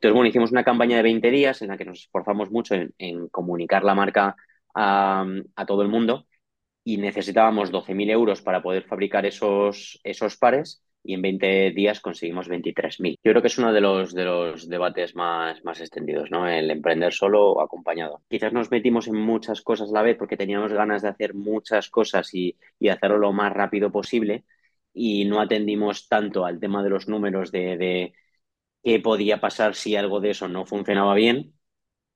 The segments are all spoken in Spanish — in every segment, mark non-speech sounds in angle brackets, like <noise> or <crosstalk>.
Entonces, bueno, hicimos una campaña de 20 días en la que nos esforzamos mucho en, comunicar la marca a, todo el mundo y necesitábamos 12.000 euros para poder fabricar esos, esos pares y en 20 días conseguimos 23.000. Yo creo que es uno de los, de los debates más, más extendidos, ¿no? El emprender solo o acompañado. Quizás nos metimos en muchas cosas a la vez porque teníamos ganas de hacer muchas cosas y, y hacerlo lo más rápido posible y no atendimos tanto al tema de los números de, de qué podía pasar si algo de eso no funcionaba bien.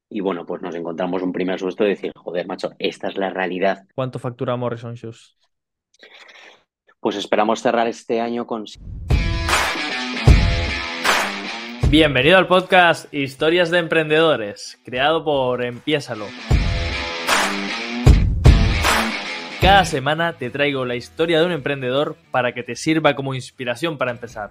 Y bueno, pues nos encontramos un primer susto de decir, joder, macho, esta es la realidad. ¿Cuánto factura Morrison Shoes? Pues esperamos cerrar este año con... Bienvenido al podcast Historias de Emprendedores, creado por Empiésalo. Cada semana te traigo la historia de un emprendedor para que te sirva como inspiración para empezar.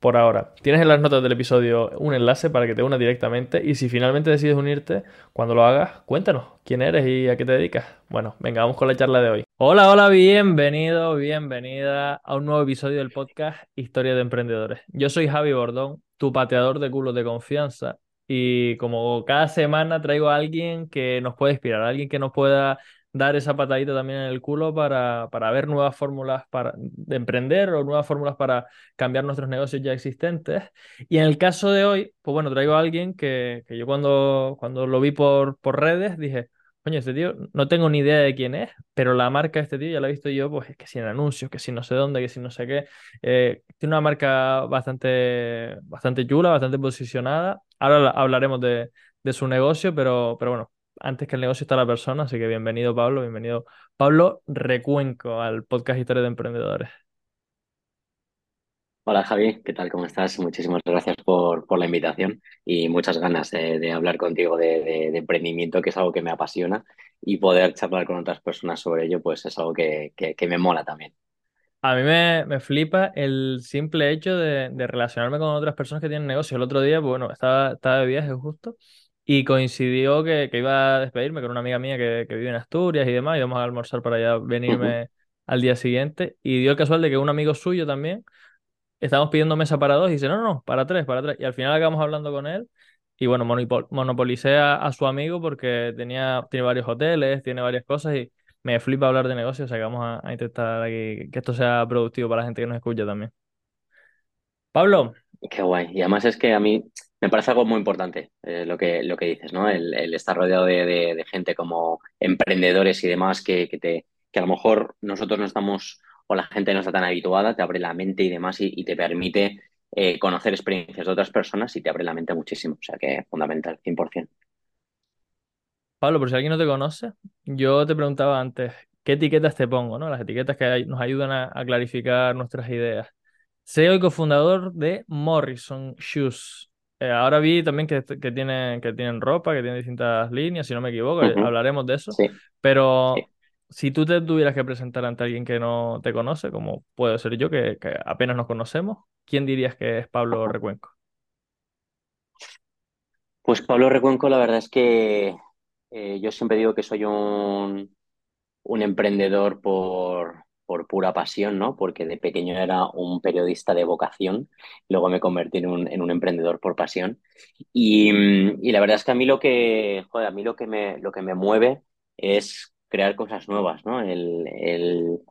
por ahora. Tienes en las notas del episodio un enlace para que te unas directamente y si finalmente decides unirte, cuando lo hagas, cuéntanos quién eres y a qué te dedicas. Bueno, venga, vamos con la charla de hoy. Hola, hola, bienvenido, bienvenida a un nuevo episodio del podcast Historia de Emprendedores. Yo soy Javi Bordón, tu pateador de culos de confianza y como cada semana traigo a alguien que nos pueda inspirar, alguien que nos pueda dar esa patadita también en el culo para, para ver nuevas fórmulas para, de emprender o nuevas fórmulas para cambiar nuestros negocios ya existentes. Y en el caso de hoy, pues bueno, traigo a alguien que, que yo cuando, cuando lo vi por, por redes dije, coño, este tío no tengo ni idea de quién es, pero la marca de este tío ya la he visto yo, pues que si en anuncios, que si no sé dónde, que si no sé qué. Eh, tiene una marca bastante, bastante chula, bastante posicionada. Ahora hablaremos de, de su negocio, pero, pero bueno, antes que el negocio está la persona, así que bienvenido Pablo, bienvenido Pablo Recuenco al podcast Historia de Emprendedores. Hola Javi, ¿qué tal? ¿Cómo estás? Muchísimas gracias por, por la invitación y muchas ganas de, hablar contigo de, emprendimiento, que es algo que me apasiona y poder charlar con otras personas sobre ello, pues es algo que, me mola también. A mí me, me, flipa el simple hecho de, relacionarme con otras personas que tienen negocio. El otro día, bueno, estaba, estaba de viaje justo y coincidió que, iba a despedirme con una amiga mía que, vive en Asturias y demás, y íbamos a almorzar para allá venirme al día siguiente. Y dio el casual de que un amigo suyo también, estábamos pidiendo mesa para dos, y dice, no, no, para tres, para tres. Y al final acabamos hablando con él, y bueno, monopolicé a, su amigo porque tenía, tiene varios hoteles, tiene varias cosas, y me flipa hablar de negocios, o sea que vamos a, intentar que esto sea productivo para la gente que nos escucha también. Pablo. Qué guay. Y además es que a mí me parece algo muy importante eh, lo, que, lo que dices, ¿no? El, estar rodeado de, gente como emprendedores y demás que, te, que a lo mejor nosotros no estamos o la gente no está tan habituada, te abre la mente y demás y, te permite eh, conocer experiencias de otras personas y te abre la mente muchísimo. O sea que es fundamental, 100%. Pablo, por si alguien no te conoce, yo te preguntaba antes, ¿qué etiquetas te pongo? ¿no? Las etiquetas que nos ayudan a, a clarificar nuestras ideas. CEO y cofundador de Morrison Shoes. Eh, ahora vi también que, que, tienen, que tienen ropa, que tienen distintas líneas, si no me equivoco, eh, hablaremos de eso. Pero si tú te tuvieras que presentar ante alguien que no te conoce, como puedo ser yo, que, apenas nos conocemos, ¿quién dirías que es Pablo Recuenco? Pues Pablo Recuenco, la verdad es que eh, yo siempre digo que soy un, un emprendedor por, por pura pasión, ¿no? Porque de pequeño era un periodista de vocación, luego me convertí en un, en un emprendedor por pasión. Y, y, la verdad es que a mí lo que, a mí lo que me, lo que me mueve es crear cosas nuevas, ¿no? El,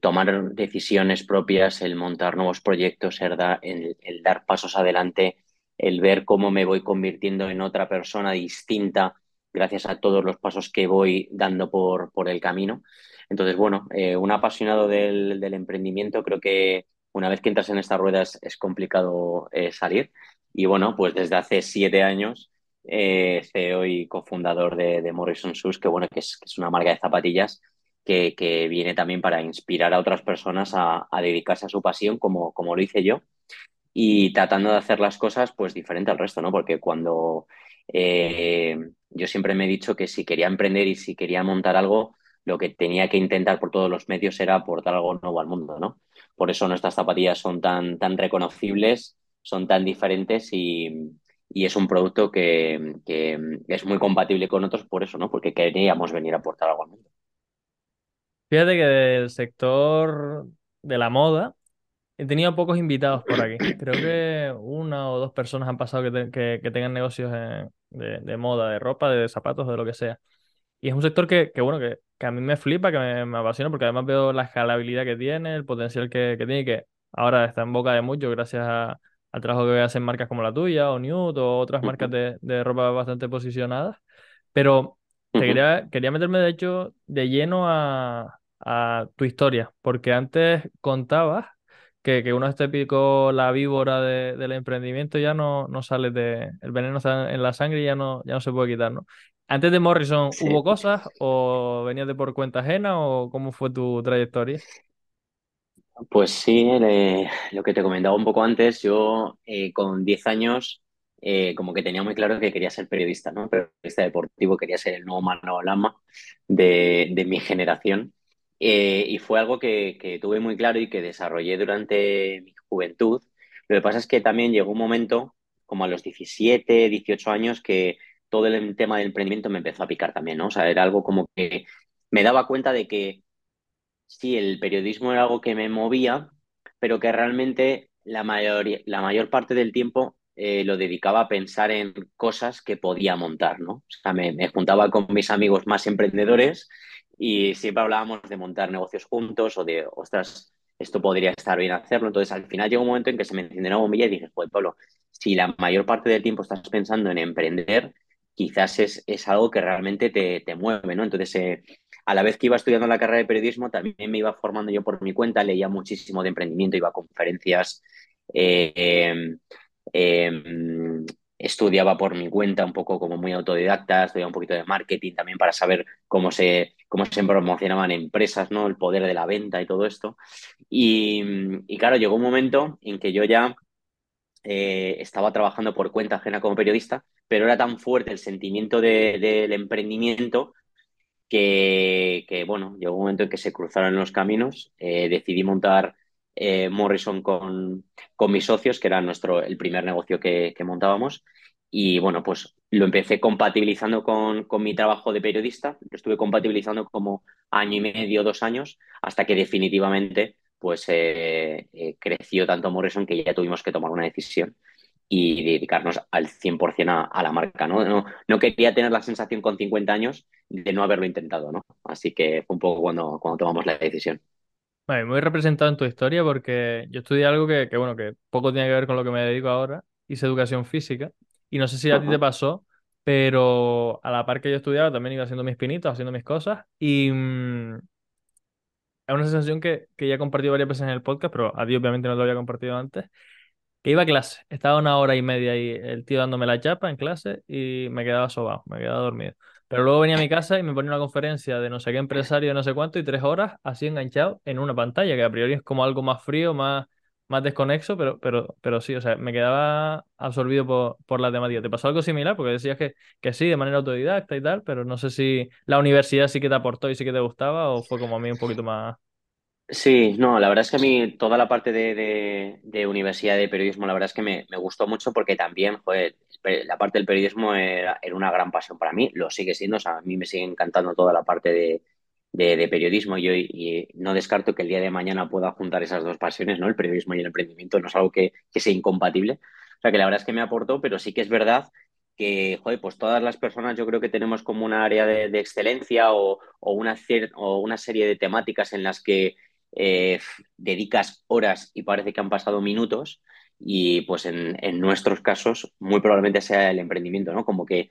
tomar decisiones propias, el montar nuevos proyectos, el, dar pasos adelante, el ver cómo me voy convirtiendo en otra persona distinta gracias a todos los pasos que voy dando por el camino. Entonces, bueno, eh, un apasionado del, emprendimiento, creo que una vez que entras en estas ruedas es complicado eh, salir. Y bueno, pues desde hace siete años, eh, CEO y cofundador de, Morrison Shoes, que bueno, que es, una marca de zapatillas que, viene también para inspirar a otras personas a, dedicarse a su pasión, como, como lo hice yo, y tratando de hacer las cosas pues diferente al resto, ¿no? Porque cuando eh, yo siempre me he dicho que si quería emprender y si quería montar algo, lo que tenía que intentar por todos los medios era aportar algo nuevo al mundo, ¿no? Por eso nuestras zapatillas son tan, tan reconocibles, son tan diferentes y, y es un producto que, que, es muy compatible con otros por eso, ¿no? Porque queríamos venir a aportar algo al mundo. Fíjate que del sector de la moda he tenido pocos invitados por aquí. <clears throat> Creo que una o dos personas han pasado que, te- que- que tengan negocios de, de moda, de ropa, de zapatos, de lo que sea. Y es un sector que, que bueno, que, que a mí me flipa, que me, me apasiona, porque además veo la escalabilidad que tiene, el potencial que, que tiene, y que ahora está en boca de muchos gracias a- al trabajo que hacen marcas como la tuya, o Nude, o otras marcas de, de ropa bastante posicionadas. Pero te quería, quería meterme, de hecho, de lleno a, a tu historia, porque antes contabas que, que una vez te picó la víbora de- del emprendimiento, ya no, no sales de... El veneno está en la sangre y ya no, ya no se puede quitar, ¿no? Antes de Morrison, ¿hubo Sí. cosas o venías de por cuenta ajena o cómo fue tu trayectoria? Pues sí, le- lo que te comentaba un poco antes, yo eh, con 10 años eh, como que tenía muy claro que quería ser periodista, ¿no? Periodista deportivo, quería ser el nuevo Manolo Lama de, de mi generación. Eh, y fue algo que, que tuve muy claro y que desarrollé durante mi juventud. Lo que pasa es que también llegó un momento, como a los 17, 18 años, que todo el tema del emprendimiento me empezó a picar también, ¿no? O sea, era algo como que me daba cuenta de que sí, el periodismo era algo que me movía, pero que realmente la mayoría, la mayor parte del tiempo eh, lo dedicaba a pensar en cosas que podía montar, ¿no? O sea, me, me juntaba con mis amigos más emprendedores y siempre hablábamos de montar negocios juntos o de, ostras, esto podría estar bien hacerlo. Entonces, al final llegó un momento en que se me encendió una bombilla y dije, joder, Pablo, si la mayor parte del tiempo estás pensando en emprender, quizás es, es algo que realmente te, te mueve, ¿no? Entonces, eh, a la vez que iba estudiando la carrera de periodismo, también me iba formando yo por mi cuenta, leía muchísimo de emprendimiento, iba a conferencias, eh, eh, estudiaba por mi cuenta un poco como muy autodidacta, estudiaba un poquito de marketing también para saber cómo se, cómo se promocionaban empresas, ¿no? El poder de la venta y todo esto. Y, y claro, llegó un momento en que yo ya eh, estaba trabajando por cuenta ajena como periodista, pero era tan fuerte el sentimiento de, del emprendimiento que, que, bueno, llegó un momento en que se cruzaron los caminos. Eh, decidí montar eh, Morrison con, con, mis socios, que era nuestro, el primer negocio que, que, montábamos. Y bueno, pues lo empecé compatibilizando con, con mi trabajo de periodista. Lo estuve compatibilizando como año y medio, dos años, hasta que definitivamente pues eh, eh, creció tanto Morrison que ya tuvimos que tomar una decisión y dedicarnos al 100% a, a la marca, ¿no? ¿no? No quería tener la sensación con 50 años de no haberlo intentado, ¿no? Así que fue un poco cuando, cuando tomamos la decisión. Vale, muy representado en tu historia porque yo estudié algo que, que, bueno, que poco tiene que ver con lo que me dedico ahora. Hice educación física y no sé si a ti te pasó, pero a la par que yo estudiaba también iba haciendo mis pinitos, haciendo mis cosas y mm, es una sensación que, que ya he compartido varias veces en el podcast, pero a ti obviamente no lo había compartido antes, que iba a clase, estaba una hora y media ahí el tío dándome la chapa en clase y me quedaba sobado, me quedaba dormido. Pero luego venía a mi casa y me ponía una conferencia de no sé qué empresario, de no sé cuánto, y tres horas así enganchado en una pantalla, que a priori es como algo más frío, más, más desconexo, pero, pero, pero sí, o sea, me quedaba absorbido por, por la temática. ¿Te pasó algo similar? Porque decías que, que sí, de manera autodidacta y tal, pero no sé si la universidad sí que te aportó y sí que te gustaba, o fue como a mí un poquito más... Sí, no, la verdad es que a mí toda la parte de, de, universidad de periodismo, la verdad es que me, me gustó mucho porque también, joder, la parte del periodismo era, una gran pasión para mí, lo sigue siendo, o sea, a mí me sigue encantando toda la parte de, de, periodismo y, y no descarto que el día de mañana pueda juntar esas dos pasiones, ¿no? El periodismo y el emprendimiento, no es algo que, que sea incompatible. O sea, que la verdad es que me aportó, pero sí que es verdad que, joder, pues todas las personas yo creo que tenemos como un área de, de excelencia o, o, una o una serie de temáticas en las que eh, dedicas horas y parece que han pasado minutos y pues en, en, nuestros casos muy probablemente sea el emprendimiento, ¿no? Como que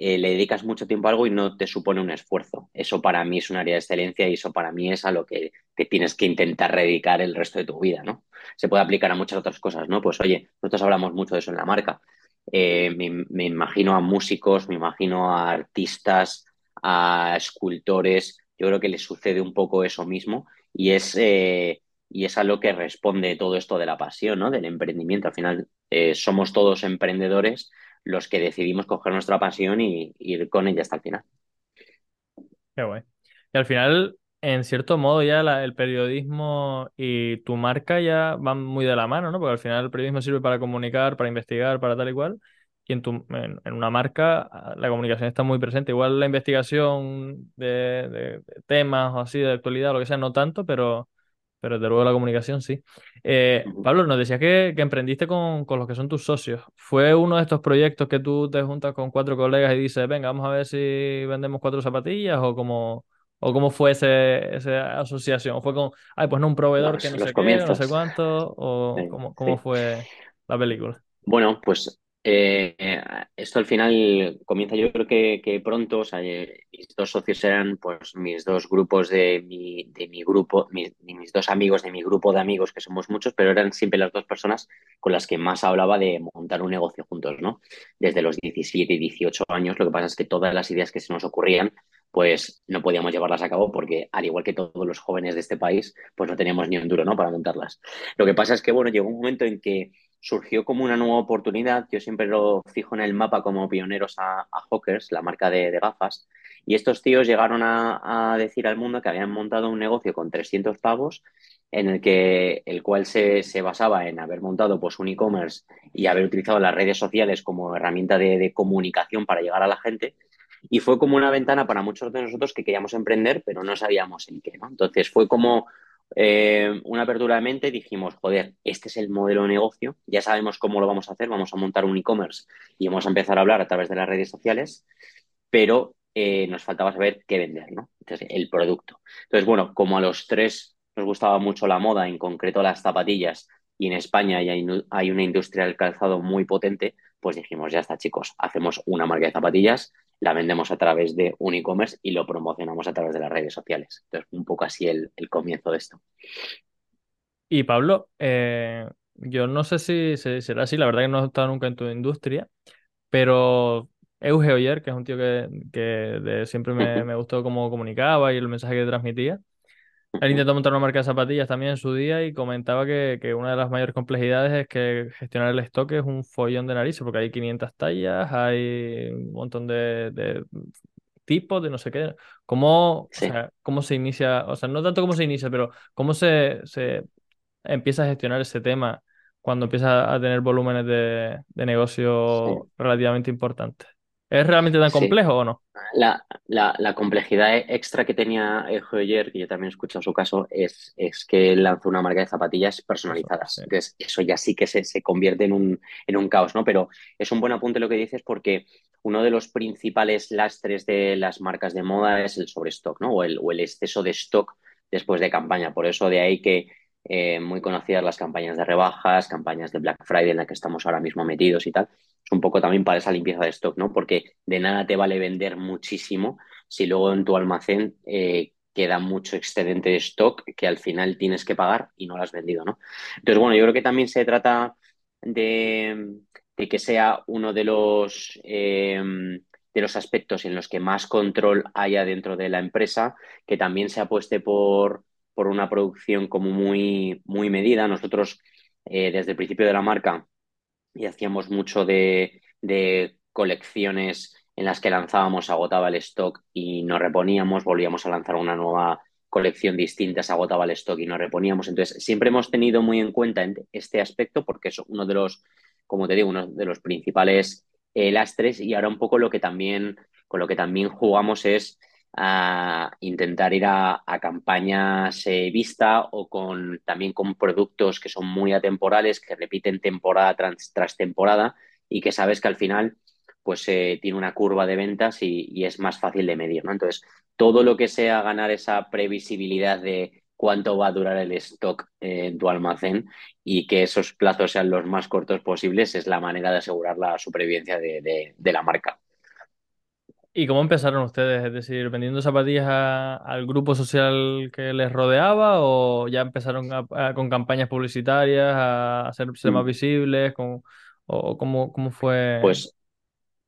eh, le dedicas mucho tiempo a algo y no te supone un esfuerzo. Eso para mí es un área de excelencia y eso para mí es a lo que te tienes que intentar dedicar el resto de tu vida, ¿no? Se puede aplicar a muchas otras cosas, ¿no? Pues oye, nosotros hablamos mucho de eso en la marca. Eh, me, me, imagino a músicos, me imagino a artistas, a escultores. Yo creo que les sucede un poco eso mismo y es, eh, y es a lo que responde todo esto de la pasión, ¿no? Del emprendimiento. Al final somos todos emprendedores, los que decidimos coger nuestra pasión y, ir con ella hasta el final. Qué guay. Y al final, en cierto modo, ya el periodismo y tu marca ya van muy de la mano, ¿no? Porque al final el periodismo sirve para comunicar, para investigar, para tal y cual. Y en, tu, en, una marca la comunicación está muy presente. Igual la investigación de, de, temas o así de actualidad lo que sea, no tanto, pero, pero desde luego la comunicación sí. Eh, Pablo, nos decías que, que emprendiste con, con, los que son tus socios. ¿Fue uno de estos proyectos que tú te juntas con cuatro colegas y dices, venga, vamos a ver si vendemos cuatro zapatillas o cómo, o cómo fue ese, esa asociación? ¿O fue con, ay, pues no, un proveedor que no sé comienzos. qué, no sé cuánto? ¿O Sí, cómo, cómo sí. fue la película? Bueno, pues eh, esto al final comienza yo creo que, pronto, o sea, eh, mis dos socios eran pues mis dos grupos de mi, de mi grupo, mis dos amigos de mi grupo de amigos, que somos muchos, pero eran siempre las dos personas con las que más hablaba de montar un negocio juntos, ¿no? Desde los 17 y 18 años, lo que pasa es que todas las ideas que se nos ocurrían, pues no podíamos llevarlas a cabo porque, al igual que todos los jóvenes de este país, pues no teníamos ni un duro, ¿no? Para montarlas. Lo que pasa es que, bueno, llegó un momento en que surgió como una nueva oportunidad. Yo siempre lo fijo en el mapa como pioneros a, a Hawkers, la marca de, gafas. Y estos tíos llegaron a, decir al mundo que habían montado un negocio con 300 pavos en el que el cual se, se basaba en haber montado pues un e-commerce y haber utilizado las redes sociales como herramienta de, comunicación para llegar a la gente y fue como una ventana para muchos de nosotros que queríamos emprender pero no sabíamos en qué entonces fue como eh, una apertura de mente, dijimos, joder, este es el modelo de negocio, ya sabemos cómo lo vamos a hacer, vamos a montar un e-commerce y vamos a empezar a hablar a través de las redes sociales, pero eh, nos faltaba saber qué vender, ¿no? Entonces, el producto. Entonces, bueno, como a los tres nos gustaba mucho la moda, en concreto las zapatillas, y en España hay, hay una industria del calzado muy potente, pues dijimos, ya está, chicos, hacemos una marca de zapatillas, la vendemos a través de un e-commerce y lo promocionamos a través de las redes sociales. Entonces, un poco así el, el comienzo de esto. Y Pablo, eh, yo no sé si, será así, la verdad que no he estado nunca en tu industria, pero Euge Oyer, que es un tío que, que de, siempre me, <laughs> me, gustó cómo comunicaba y el mensaje que transmitía, él intentó montar una marca de zapatillas también en su día y comentaba que, que, una de las mayores complejidades es que gestionar el stock es un follón de narices, porque hay 500 tallas, hay un montón de, de tipos, de no sé qué. ¿Cómo, Sí. o sea, ¿Cómo se inicia? O sea, no tanto cómo se inicia, pero cómo se, se empieza a gestionar ese tema cuando empieza a tener volúmenes de, de negocio Sí. relativamente importantes? ¿Es realmente tan Sí. complejo o no? La, la, la, complejidad extra que tenía Joyer, que yo también he escuchado su caso, es, es que lanzó una marca de zapatillas Eso, personalizadas. sí. Entonces, eso ya sí que se, se convierte en un, en un caos, ¿no? Pero es un buen apunte lo que dices porque uno de los principales lastres de las marcas de moda es el sobrestock, ¿no? O el, o el exceso de stock después de campaña. Por eso de ahí que eh, muy conocidas las campañas de rebajas, campañas de Black Friday en la que estamos ahora mismo metidos y tal, es un poco también para esa limpieza de stock, ¿no? Porque de nada te vale vender muchísimo si luego en tu almacén eh, queda mucho excedente de stock que al final tienes que pagar y no lo has vendido, ¿no? Entonces, bueno, yo creo que también se trata de, que sea uno de los, eh, de los aspectos en los que más control haya dentro de la empresa, que también se apueste por, por una producción como muy, muy medida. Nosotros, eh, desde el principio de la marca, y hacíamos mucho de, de, colecciones en las que lanzábamos, agotaba el stock y nos reponíamos, volvíamos a lanzar una nueva colección distinta, se agotaba el stock y nos reponíamos. Entonces, siempre hemos tenido muy en cuenta este aspecto porque es uno de los, como te digo, uno de los principales eh, lastres y ahora un poco lo que también, con lo que también jugamos es a intentar ir a, a campañas eh, vista o con también con productos que son muy atemporales, que repiten temporada tras, tras temporada y que sabes que al final pues eh, tiene una curva de ventas y, es más fácil de medir, ¿no? Entonces, todo lo que sea ganar esa previsibilidad de cuánto va a durar el stock eh, en tu almacén y que esos plazos sean los más cortos posibles es la manera de asegurar la supervivencia de la marca. ¿Y cómo empezaron ustedes? Es decir, vendiendo zapatillas a, al grupo social que les rodeaba o ya empezaron a, a, con campañas publicitarias a hacerse más visibles? Con, ¿O cómo, cómo fue? Pues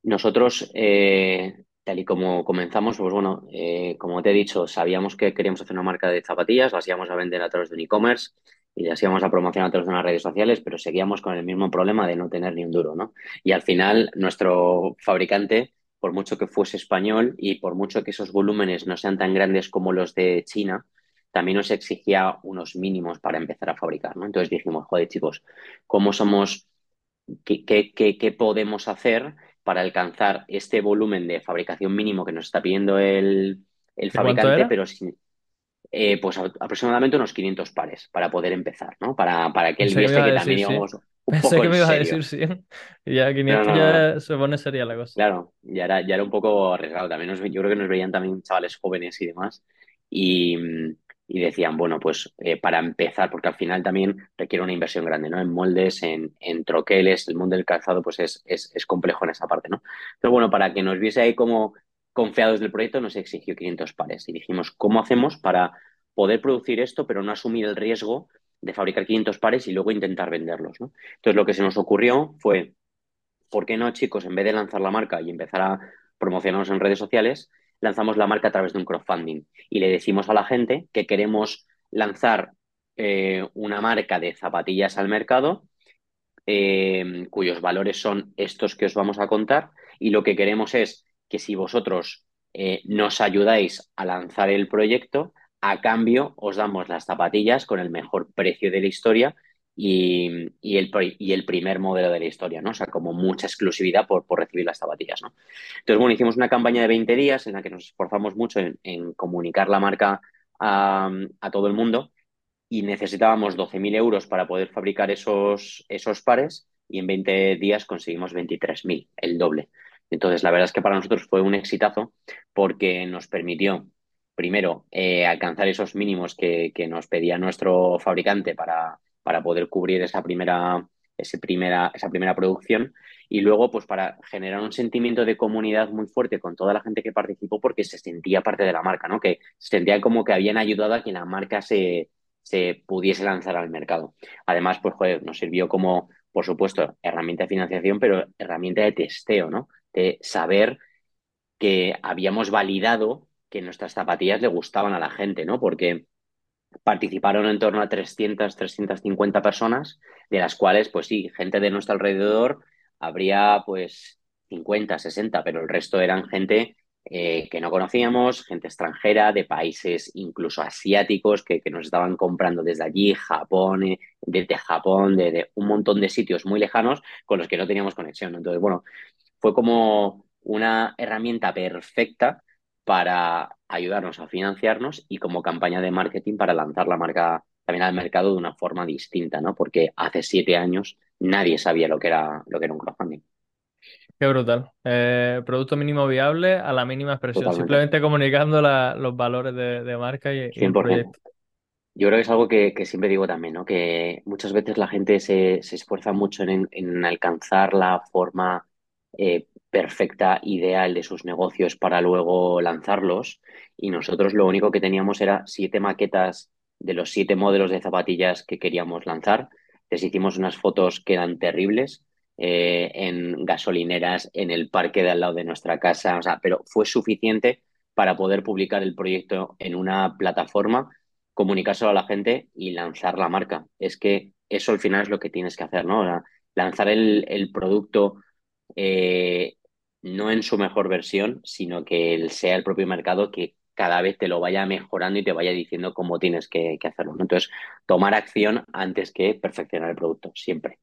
nosotros, eh, tal y como comenzamos, pues bueno, eh, como te he dicho, sabíamos que queríamos hacer una marca de zapatillas, las íbamos a vender a través de un e-commerce y las íbamos a promocionar a través de las redes sociales, pero seguíamos con el mismo problema de no tener ni un duro, ¿no? Y al final, nuestro fabricante, por mucho que fuese español y por mucho que esos volúmenes no sean tan grandes como los de China, también nos exigía unos mínimos para empezar a fabricar, ¿no? Entonces dijimos, joder, chicos, ¿cómo somos, qué, qué, qué, qué podemos hacer para alcanzar este volumen de fabricación mínimo que nos está pidiendo el, el ¿Y cuánto fabricante, pero sin, eh, pues a- aproximadamente unos 500 pares para poder empezar, ¿no? Para, para que él que viese que decir también sí. Un Pensé poco que me ibas a decir sí. <laughs> Y ya No, 500 no, no, ya no. se pone seria la cosa. Claro, ya era, ya era un poco arriesgado. También nos- yo creo que nos veían también chavales jóvenes y demás. Y, y decían, bueno, pues eh, para empezar, porque al final también requiere una inversión grande, ¿no? En moldes, en, en troqueles, el mundo del calzado, pues es, es, es complejo en esa parte, ¿no? Pero bueno, para que nos viese ahí como confiados del proyecto, nos exigió 500 pares. Y dijimos, ¿cómo hacemos para poder producir esto, pero no asumir el riesgo de fabricar 500 pares y luego intentar venderlos, ¿no? Entonces lo que se nos ocurrió fue ¿por qué no, chicos, en vez de lanzar la marca y empezar a promocionarnos en redes sociales, lanzamos la marca a través de un crowdfunding y le decimos a la gente que queremos lanzar eh, una marca de zapatillas al mercado eh, cuyos valores son estos que os vamos a contar y lo que queremos es que si vosotros eh, nos ayudáis a lanzar el proyecto, a cambio os damos las zapatillas con el mejor precio de la historia y, y, el, y el, primer modelo de la historia, ¿no? O sea, como mucha exclusividad por, por, recibir las zapatillas, ¿no? Entonces, bueno, hicimos una campaña de 20 días en la que nos esforzamos mucho en, comunicar la marca a, a todo el mundo y necesitábamos 12.000 euros para poder fabricar esos, esos pares y en 20 días conseguimos 23.000, el doble. Entonces, la verdad es que para nosotros fue un exitazo porque nos permitió, primero, eh, alcanzar esos mínimos que, que, nos pedía nuestro fabricante para, para poder cubrir esa primera, ese primera, esa primera producción y luego, pues, para generar un sentimiento de comunidad muy fuerte con toda la gente que participó porque se sentía parte de la marca, ¿no? Que se sentía como que habían ayudado a que la marca se, se pudiese lanzar al mercado. Además, pues joder, nos sirvió como, por supuesto, herramienta de financiación, pero herramienta de testeo, ¿no? De saber que habíamos validado que nuestras zapatillas le gustaban a la gente, ¿no? Porque participaron en torno a 300, 350 personas, de las cuales, pues sí, gente de nuestro alrededor habría pues 50, 60, pero el resto eran gente eh, que no conocíamos, gente extranjera, de países incluso asiáticos que, nos estaban comprando desde allí, Japón, eh, desde Japón, de, de, un montón de sitios muy lejanos con los que no teníamos conexión. Entonces, bueno, fue como una herramienta perfecta para ayudarnos a financiarnos y como campaña de marketing para lanzar la marca también al mercado de una forma distinta, ¿no? Porque hace siete años nadie sabía lo que era, lo que era un crowdfunding. Qué brutal. Eh, producto mínimo viable a la mínima expresión, Totalmente. simplemente comunicando la, los valores de, de marca y, y, el 100%. proyecto. Yo creo que es algo que, que, siempre digo también, ¿no? Que muchas veces la gente se, se esfuerza mucho en, en, alcanzar la forma eh, perfecta, ideal de sus negocios para luego lanzarlos. Y nosotros lo único que teníamos era siete maquetas de los siete modelos de zapatillas que queríamos lanzar. Les hicimos unas fotos que eran terribles eh, en gasolineras, en el parque de al lado de nuestra casa, pero fue suficiente para poder publicar el proyecto en una plataforma comunicárselo a la gente y lanzar la marca. Es que eso al final es lo que tienes que hacer, ¿no? Lanzar el producto eh, no en su mejor versión, sino que sea el propio mercado que cada vez te lo vaya mejorando y te vaya diciendo cómo tienes que, que hacerlo. ¿no? Entonces, tomar acción antes que perfeccionar el producto, siempre.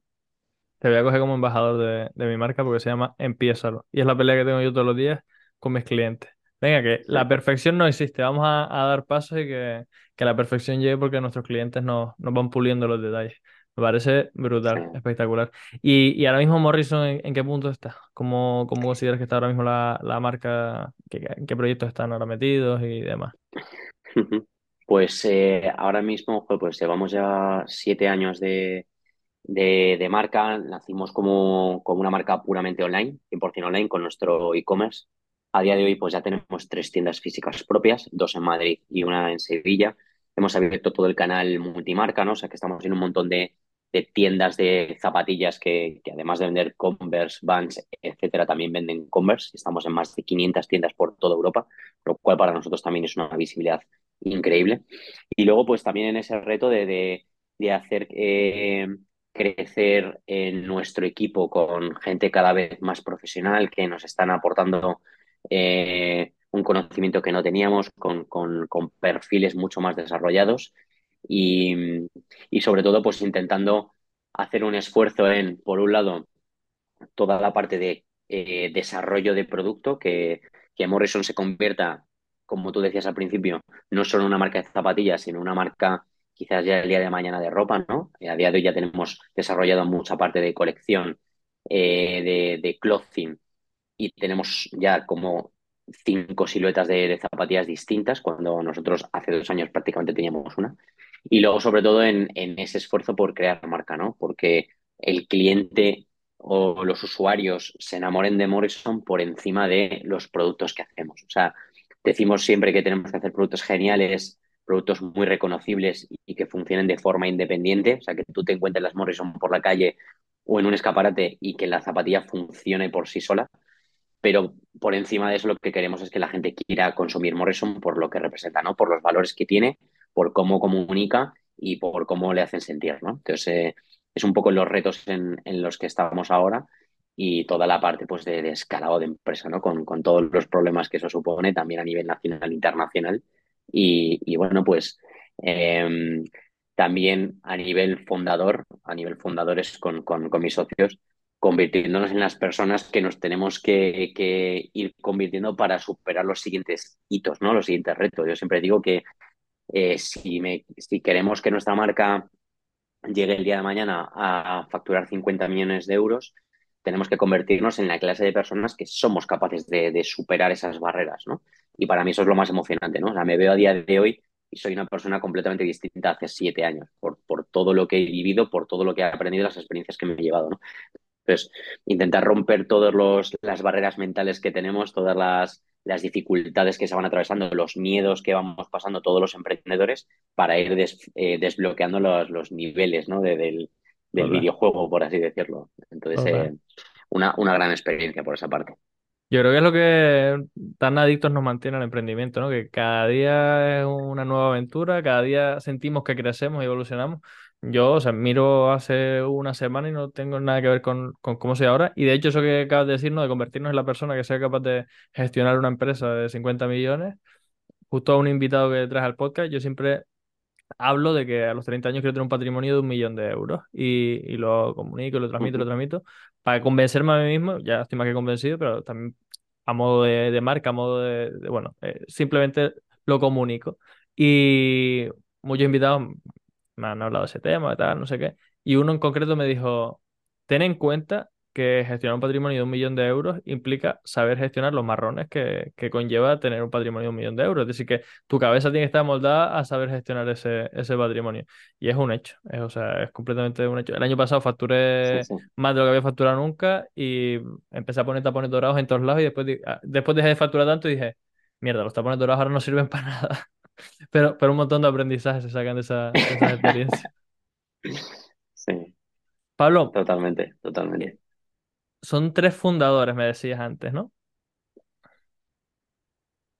Te voy a coger como embajador de, de mi marca porque se llama Empiézalo. Y es la pelea que tengo yo todos los días con mis clientes. Venga, que la perfección no existe. Vamos a, a dar pasos y que, que, la perfección llegue porque nuestros clientes nos, nos van puliendo los detalles. Me parece brutal, espectacular. Y, y ahora mismo Morrison, ¿en, en qué punto está? ¿Cómo, ¿Cómo consideras que está ahora mismo la, la marca? ¿Qué, ¿En qué proyectos están ahora metidos y demás? <laughs> Pues eh, ahora mismo pues llevamos ya siete años de, de, de marca. Nacimos como, como, una marca puramente online, 100% online, con nuestro e-commerce. A día de hoy, pues ya tenemos tres tiendas físicas propias, dos en Madrid y una en Sevilla. Hemos abierto todo el canal multimarca, ¿no? O sea que estamos en un montón de, tiendas de zapatillas que, además de vender Converse, Vans, etcétera, también venden Converse. Estamos en más de 500 tiendas por toda Europa, lo cual para nosotros también es una visibilidad increíble. Y luego, pues también en ese reto de, de hacer eh, crecer en nuestro equipo con gente cada vez más profesional que nos están aportando eh, un conocimiento que no teníamos, con, con, perfiles mucho más desarrollados y, y, sobre todo pues intentando hacer un esfuerzo en, por un lado, toda la parte de eh, desarrollo de producto, que, que Morrison se convierta, como tú decías al principio, no solo una marca de zapatillas, sino una marca quizás ya el día de mañana de ropa, ¿no? A día de hoy ya tenemos desarrollado mucha parte de colección eh, de, de, clothing y tenemos ya como cinco siluetas de, zapatillas distintas, cuando nosotros hace dos años prácticamente teníamos una. Y luego, sobre todo, en, en ese esfuerzo por crear marca, ¿no? Porque el cliente o los usuarios se enamoren de Morrison por encima de los productos que hacemos. O sea, decimos siempre que tenemos que hacer productos geniales, productos muy reconocibles y que funcionen de forma independiente, o sea, que tú te encuentres las Morrison por la calle o en un escaparate y que la zapatilla funcione por sí sola, pero por encima de eso lo que queremos es que la gente quiera consumir Morrison por lo que representa, ¿no? Por los valores que tiene, por cómo comunica y por cómo le hacen sentir, ¿no? Entonces, eh, es un poco los retos en, en, los que estamos ahora y toda la parte pues de, de escalado de empresa, ¿no? Con, con, todos los problemas que eso supone también a nivel nacional e internacional. Y, y bueno, pues eh, también a nivel fundador, a nivel fundadores con, con, con mis socios, convirtiéndonos en las personas que nos tenemos que, ir convirtiendo para superar los siguientes hitos, ¿no? Los siguientes retos. Yo siempre digo que eh, si, queremos que nuestra marca llegue el día de mañana a facturar 50 millones de euros, tenemos que convertirnos en la clase de personas que somos capaces de, de, superar esas barreras, ¿no? Y para mí eso es lo más emocionante, ¿no? O sea, me veo a día de hoy y soy una persona completamente distinta hace siete años, por, por todo lo que he vivido, por todo lo que he aprendido, las experiencias que me he llevado, ¿no? Entonces, intentar romper todas las barreras mentales que tenemos, todas las, las, dificultades que se van atravesando, los miedos que vamos pasando todos los emprendedores para ir des, eh, desbloqueando los, los, niveles ¿no? de, del, del Hola. videojuego, por así decirlo. Entonces, eh, una, una gran experiencia por esa parte. Yo creo que es lo que tan adictos nos mantiene al emprendimiento, ¿no? Que cada día es una nueva aventura, cada día sentimos que crecemos y evolucionamos. Yo, o sea, miro hace una semana y no tengo nada que ver con, con cómo soy ahora. Y de hecho, eso que acabas de decirnos, de convertirnos en la persona que sea capaz de gestionar una empresa de 50 millones, justo a un invitado que traes al podcast, yo siempre hablo de que a los 30 años quiero tener un patrimonio de un millón de euros y, y lo comunico, lo transmito, uh -huh. lo transmito, para convencerme a mí mismo, ya estoy más que convencido, pero también a modo de, de marca, a modo de, de bueno, eh, simplemente lo comunico. Y muchos invitados me han hablado de ese tema, tal, no sé qué, y uno en concreto me dijo, ten en cuenta que gestionar un patrimonio de un millón de euros implica saber gestionar los marrones que, que, conlleva tener un patrimonio de un millón de euros. Es decir, que tu cabeza tiene que estar moldada a saber gestionar ese, ese patrimonio. Y es un hecho, es, o sea, es completamente un hecho. El año pasado facturé sí, sí. más de lo que había facturado nunca y empecé a poner tapones dorados en todos lados y después, ah, después dejé de facturar tanto y dije, mierda, los tapones dorados ahora no sirven para nada. Pero, pero un montón de aprendizajes se sacan de esa, de esa experiencia. Sí. Pablo. Totalmente, totalmente son tres fundadores, me decías antes, ¿no?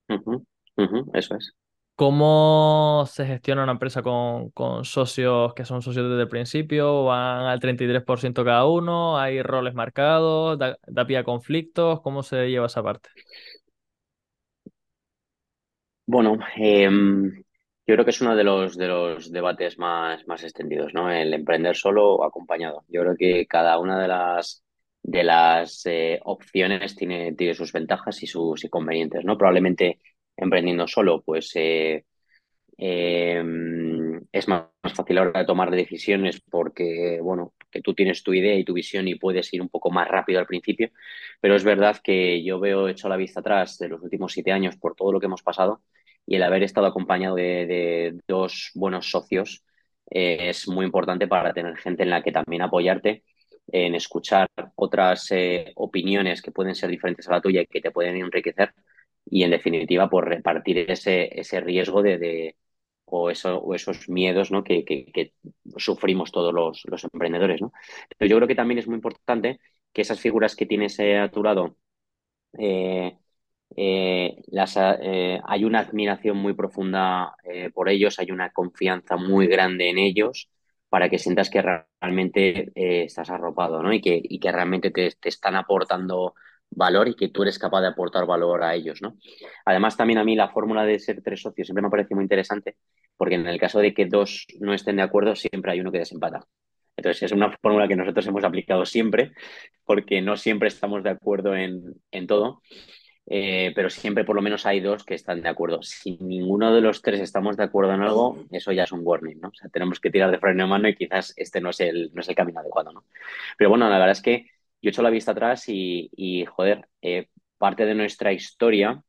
Uh -huh, uh -huh, eso es. ¿Cómo se gestiona una empresa con, con, socios que son socios desde el principio? ¿Van al 33% cada uno? ¿Hay roles marcados? ¿Da, da pie a conflictos? ¿Cómo se lleva esa parte? Bueno, eh, yo creo que es uno de los, de los debates más, más extendidos, ¿no? El emprender solo o acompañado. Yo creo que cada una de las de las eh, opciones tiene, tiene sus ventajas y sus inconvenientes, ¿no? Probablemente emprendiendo solo, pues eh, eh, es más, más, fácil ahora tomar decisiones porque, bueno, que tú tienes tu idea y tu visión y puedes ir un poco más rápido al principio, pero es verdad que yo veo hecho la vista atrás de los últimos siete años por todo lo que hemos pasado y el haber estado acompañado de, dos buenos socios es muy importante para tener gente en la que también apoyarte en escuchar otras eh, opiniones que pueden ser diferentes a la tuya y que te pueden enriquecer y en definitiva por repartir ese, ese riesgo de, de o, eso, o, esos miedos ¿no? que, que, que, sufrimos todos los, los, emprendedores. ¿no? Pero yo creo que también es muy importante que esas figuras que tienes eh, a tu lado, eh, eh eh, hay una admiración muy profunda por ellos, hay una confianza muy grande en ellos para que sientas que realmente eh, estás arropado, ¿no? Y que, y que realmente te, te están aportando valor y que tú eres capaz de aportar valor a ellos, ¿no? Además, también a mí la fórmula de ser tres socios siempre me parece muy interesante, porque en el caso de que dos no estén de acuerdo, siempre hay uno que desempata. Entonces, es una fórmula que nosotros hemos aplicado siempre, porque no siempre estamos de acuerdo en, en todo, eh, pero siempre por lo menos hay dos que están de acuerdo. Si ninguno de los tres estamos de acuerdo en algo, eso ya es un warning, ¿no? O sea, tenemos que tirar de freno de mano y quizás este no es el, no es el camino adecuado, ¿no? Pero bueno, la verdad es que yo he hecho la vista atrás y, y joder, eh, parte de nuestra historia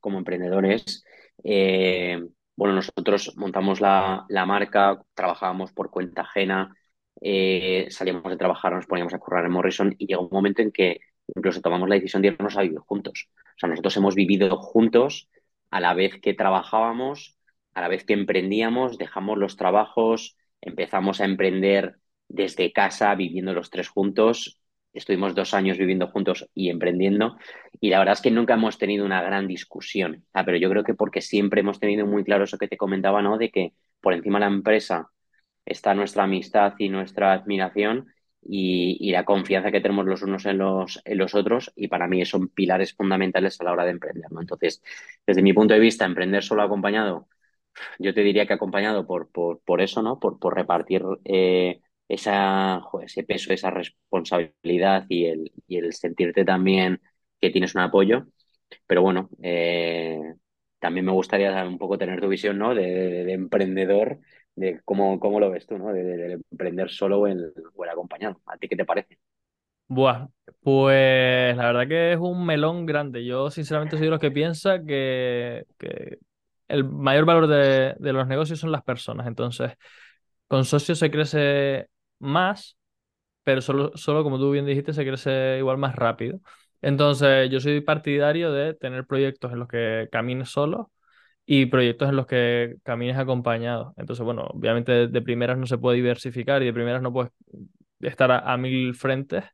como emprendedores, eh, bueno, nosotros montamos la, la, marca, trabajábamos por cuenta ajena, eh, salíamos de trabajar, nos poníamos a currar en Morrison y llegó un momento en que incluso tomamos la decisión de irnos a vivir juntos. O sea, nosotros hemos vivido juntos a la vez que trabajábamos, a la vez que emprendíamos, dejamos los trabajos, empezamos a emprender desde casa, viviendo los tres juntos estuvimos dos años viviendo juntos y emprendiendo y la verdad es que nunca hemos tenido una gran discusión, ah, pero yo creo que porque siempre hemos tenido muy claro eso que te comentaba, ¿no? De que por encima de la empresa está nuestra amistad y nuestra admiración y, y la confianza que tenemos los unos en los, en los otros y para mí son pilares fundamentales a la hora de emprender, ¿no? Entonces, desde mi punto de vista, emprender solo acompañado, yo te diría que acompañado por, por, por eso, ¿no? Por, por repartir... Eh, esa, ese peso, esa responsabilidad y el, y el sentirte también que tienes un apoyo. Pero bueno, eh, también me gustaría un poco tener tu visión, ¿no? De, de, de emprendedor, de cómo, cómo, lo ves tú, ¿no? De, de emprender solo o el, o acompañado. ¿A ti qué te parece? Buah, pues la verdad que es un melón grande. Yo sinceramente soy de los que piensa que, que el mayor valor de, de los negocios son las personas. Entonces, con socios se crece más, pero solo, solo, como tú bien dijiste, se crece igual más rápido. Entonces, yo soy partidario de tener proyectos en los que camines solo y proyectos en los que camines acompañado. Entonces, bueno, obviamente de, de primeras no se puede diversificar y de primeras no puedes estar a, a mil frentes,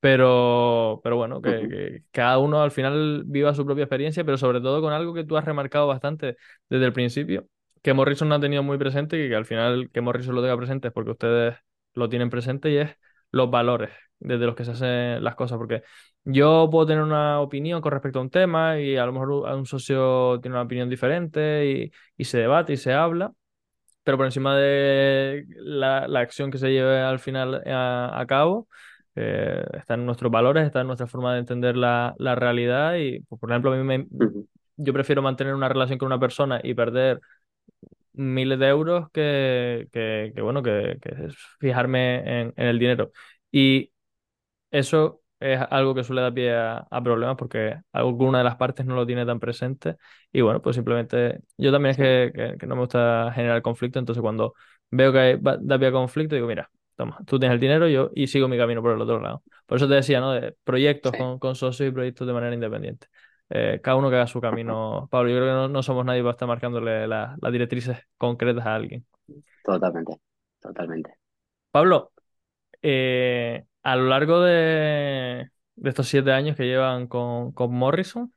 pero, pero bueno, que, que, cada uno al final viva su propia experiencia, pero sobre todo con algo que tú has remarcado bastante desde el principio, que Morrison no ha tenido muy presente y que al final que Morrison lo tenga presente es porque ustedes lo tienen presente y es los valores desde los que se hacen las cosas. Porque yo puedo tener una opinión con respecto a un tema y a lo mejor un socio tiene una opinión diferente y, y se debate y se habla, pero por encima de la, la acción que se lleve al final a, a cabo. Eh, están nuestros valores, está en nuestra forma de entender la, la realidad y, pues, por ejemplo, a mí me, yo prefiero mantener una relación con una persona y perder miles de euros que, que, que bueno, que, que, es fijarme en, en, el dinero. Y eso es algo que suele dar pie a, a, problemas porque alguna de las partes no lo tiene tan presente. Y bueno, pues simplemente yo también es que, que no me gusta generar conflicto, entonces cuando veo que hay, da pie a conflicto, digo, mira, toma, tú tienes el dinero yo y sigo mi camino por el otro lado. Por eso te decía, ¿no? De proyectos sí. con, con socios y proyectos de manera independiente eh, cada uno que haga su camino. Pablo, yo creo que no, no somos nadie para estar marcándole las la directrices concretas a alguien. Totalmente, totalmente. Pablo, eh, a lo largo de, de, estos siete años que llevan con, con, Morrison,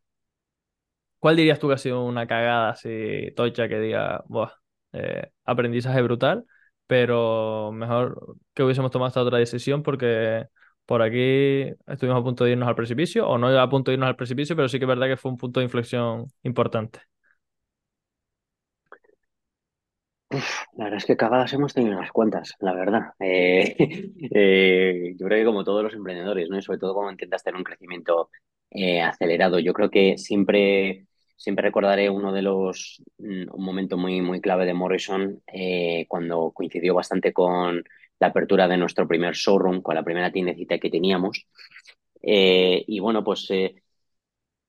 ¿cuál dirías tú que ha sido una cagada así tocha que diga, Buah, eh, aprendizaje brutal, pero mejor que hubiésemos tomado esta otra decisión porque por aquí estuvimos a punto de irnos al precipicio, o no a punto de irnos al precipicio, pero sí que es verdad que fue un punto de inflexión importante. La verdad es que cagadas hemos tenido unas cuantas, la verdad. Eh, <laughs> eh, yo creo que como todos los emprendedores, ¿no? Y sobre todo cuando intentas tener un crecimiento eh, acelerado, yo creo que siempre, siempre recordaré uno de los, mm, un momento muy, muy clave de Morrison, cuando coincidió bastante con la apertura de nuestro primer showroom, con la primera tiendecita que teníamos. Eh, y bueno, pues eh,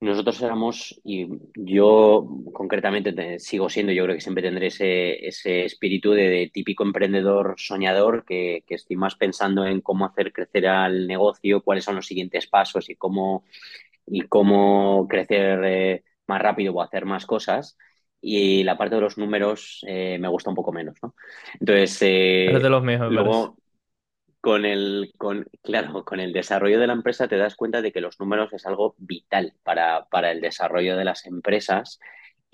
nosotros éramos, y yo concretamente te, sigo siendo, yo creo que siempre tendré ese, ese espíritu de, de, típico emprendedor soñador, que, que, estoy más pensando en cómo hacer crecer al negocio, cuáles son los siguientes pasos y cómo, y cómo crecer eh, más rápido o hacer más cosas y la parte de los números eh, me gusta un poco menos, ¿no? Entonces, eh, de los míos, luego con el, con, claro, con el desarrollo de la empresa te das cuenta de que los números es algo vital para, para el desarrollo de las empresas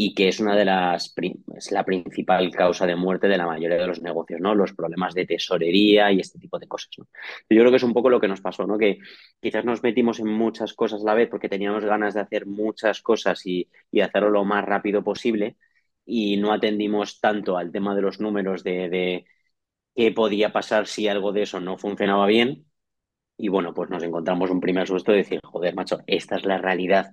y que es una de las es la principal causa de muerte de la mayoría de los negocios, ¿no? Los problemas de tesorería y este tipo de cosas. Yo creo que es un poco lo que nos pasó, ¿no? Que quizás nos metimos en muchas cosas a la vez porque teníamos ganas de hacer muchas cosas y, y hacerlo lo más rápido posible y no atendimos tanto al tema de los números de, de qué podía pasar si algo de eso no funcionaba bien. Y bueno, pues nos encontramos un primer susto de decir, joder, macho, esta es la realidad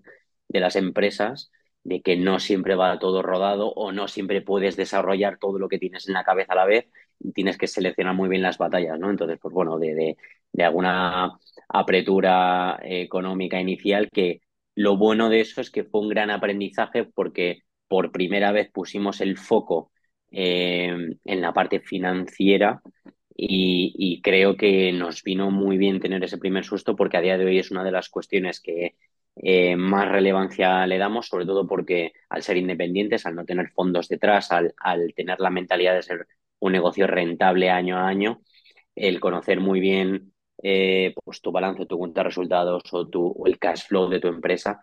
de las empresas de que no siempre va todo rodado o no siempre puedes desarrollar todo lo que tienes en la cabeza a la vez y tienes que seleccionar muy bien las batallas, ¿no? Entonces, pues bueno, de, de, de alguna apretura económica inicial que lo bueno de eso es que fue un gran aprendizaje porque por primera vez pusimos el foco eh, en la parte financiera y, y, creo que nos vino muy bien tener ese primer susto porque a día de hoy es una de las cuestiones que eh, más relevancia le damos, sobre todo porque al ser independientes, al no tener fondos detrás, al, al, tener la mentalidad de ser un negocio rentable año a año, el conocer muy bien eh, pues tu balance, tu cuenta de resultados o, tu, el cash flow de tu empresa,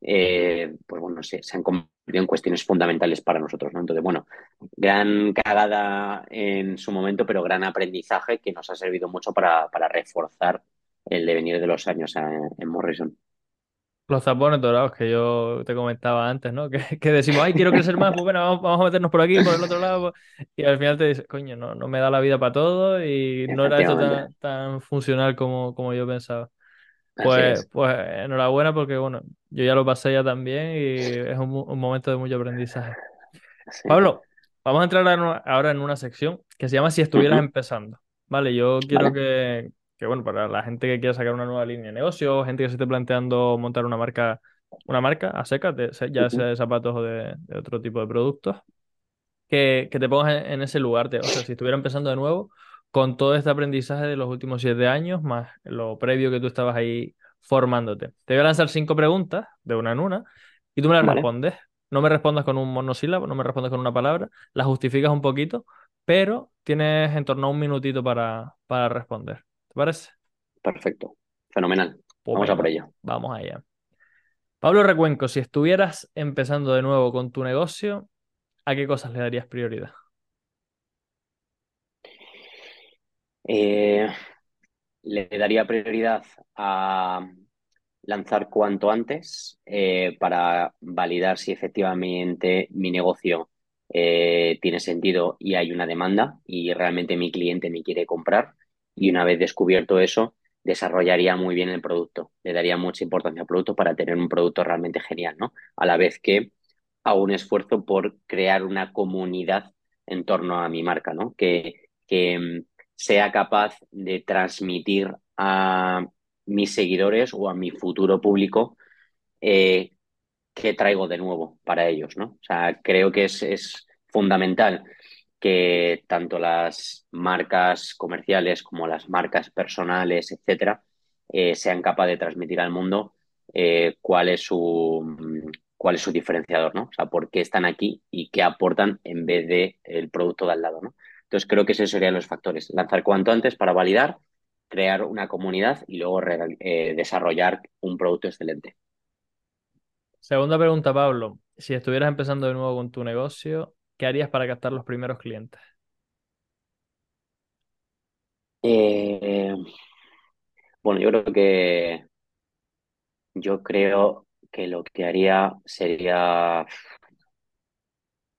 eh, pues bueno, se, han convertido en cuestiones fundamentales para nosotros, ¿no? Entonces, bueno, gran cagada en su momento, pero gran aprendizaje que nos ha servido mucho para, para reforzar el devenir de los años en Morrison. Los tapones dorados que yo te comentaba antes, ¿no? <laughs> Que, que decimos, ay, quiero crecer más, pues bueno, vamos, vamos, a meternos por aquí, por el otro lado. Y al final te dices, coño, no, no me da la vida para todo y no era esto tan, tan funcional como, como yo pensaba. Pues, pues enhorabuena porque, bueno, yo ya lo pasé ya también y es un, un momento de mucho aprendizaje. Sí. Pablo, vamos a entrar ahora en una sección que se llama Si estuvieras uh -huh. empezando. Vale, yo quiero vale. que, que, bueno, para la gente que quiera sacar una nueva línea de negocio, gente que se esté planteando montar una marca, una marca a secas, de, ya sea de zapatos o de, de otro tipo de productos, que, que te pongas en, en, ese lugar. De, o sea, si estuviera empezando de nuevo, con todo este aprendizaje de los últimos siete años, más lo previo que tú estabas ahí formándote. Te voy a lanzar cinco preguntas, de una en una, y tú me las vale. respondes. No me respondas con un monosílabo, no me respondas con una palabra, las justificas un poquito, pero tienes en torno a un minutito para, para responder. ¿Te parece? Perfecto, fenomenal. Pues vamos a por ello. Vamos allá. Pablo Recuenco, si estuvieras empezando de nuevo con tu negocio, ¿a qué cosas le darías prioridad? Eh, le daría prioridad a lanzar cuanto antes eh, para validar si efectivamente mi negocio eh, tiene sentido y hay una demanda y realmente mi cliente me quiere comprar. Y una vez descubierto eso, desarrollaría muy bien el producto. Le daría mucha importancia al producto para tener un producto realmente genial, ¿no? A la vez que hago un esfuerzo por crear una comunidad en torno a mi marca, ¿no? Que, que sea capaz de transmitir a mis seguidores o a mi futuro público eh, qué traigo de nuevo para ellos, ¿no? O sea, creo que es, es fundamental que tanto las marcas comerciales como las marcas personales, etcétera, eh, sean capaces de transmitir al mundo eh, cuál es su cuál es su diferenciador, ¿no? O sea, por qué están aquí y qué aportan en vez de el producto de al lado, ¿no? Entonces creo que esos serían los factores. Lanzar cuanto antes para validar, crear una comunidad y luego eh, desarrollar un producto excelente. Segunda pregunta, Pablo. Si estuvieras empezando de nuevo con tu negocio, ¿qué harías para captar los primeros clientes? Eh, bueno, yo creo que yo creo que lo que haría sería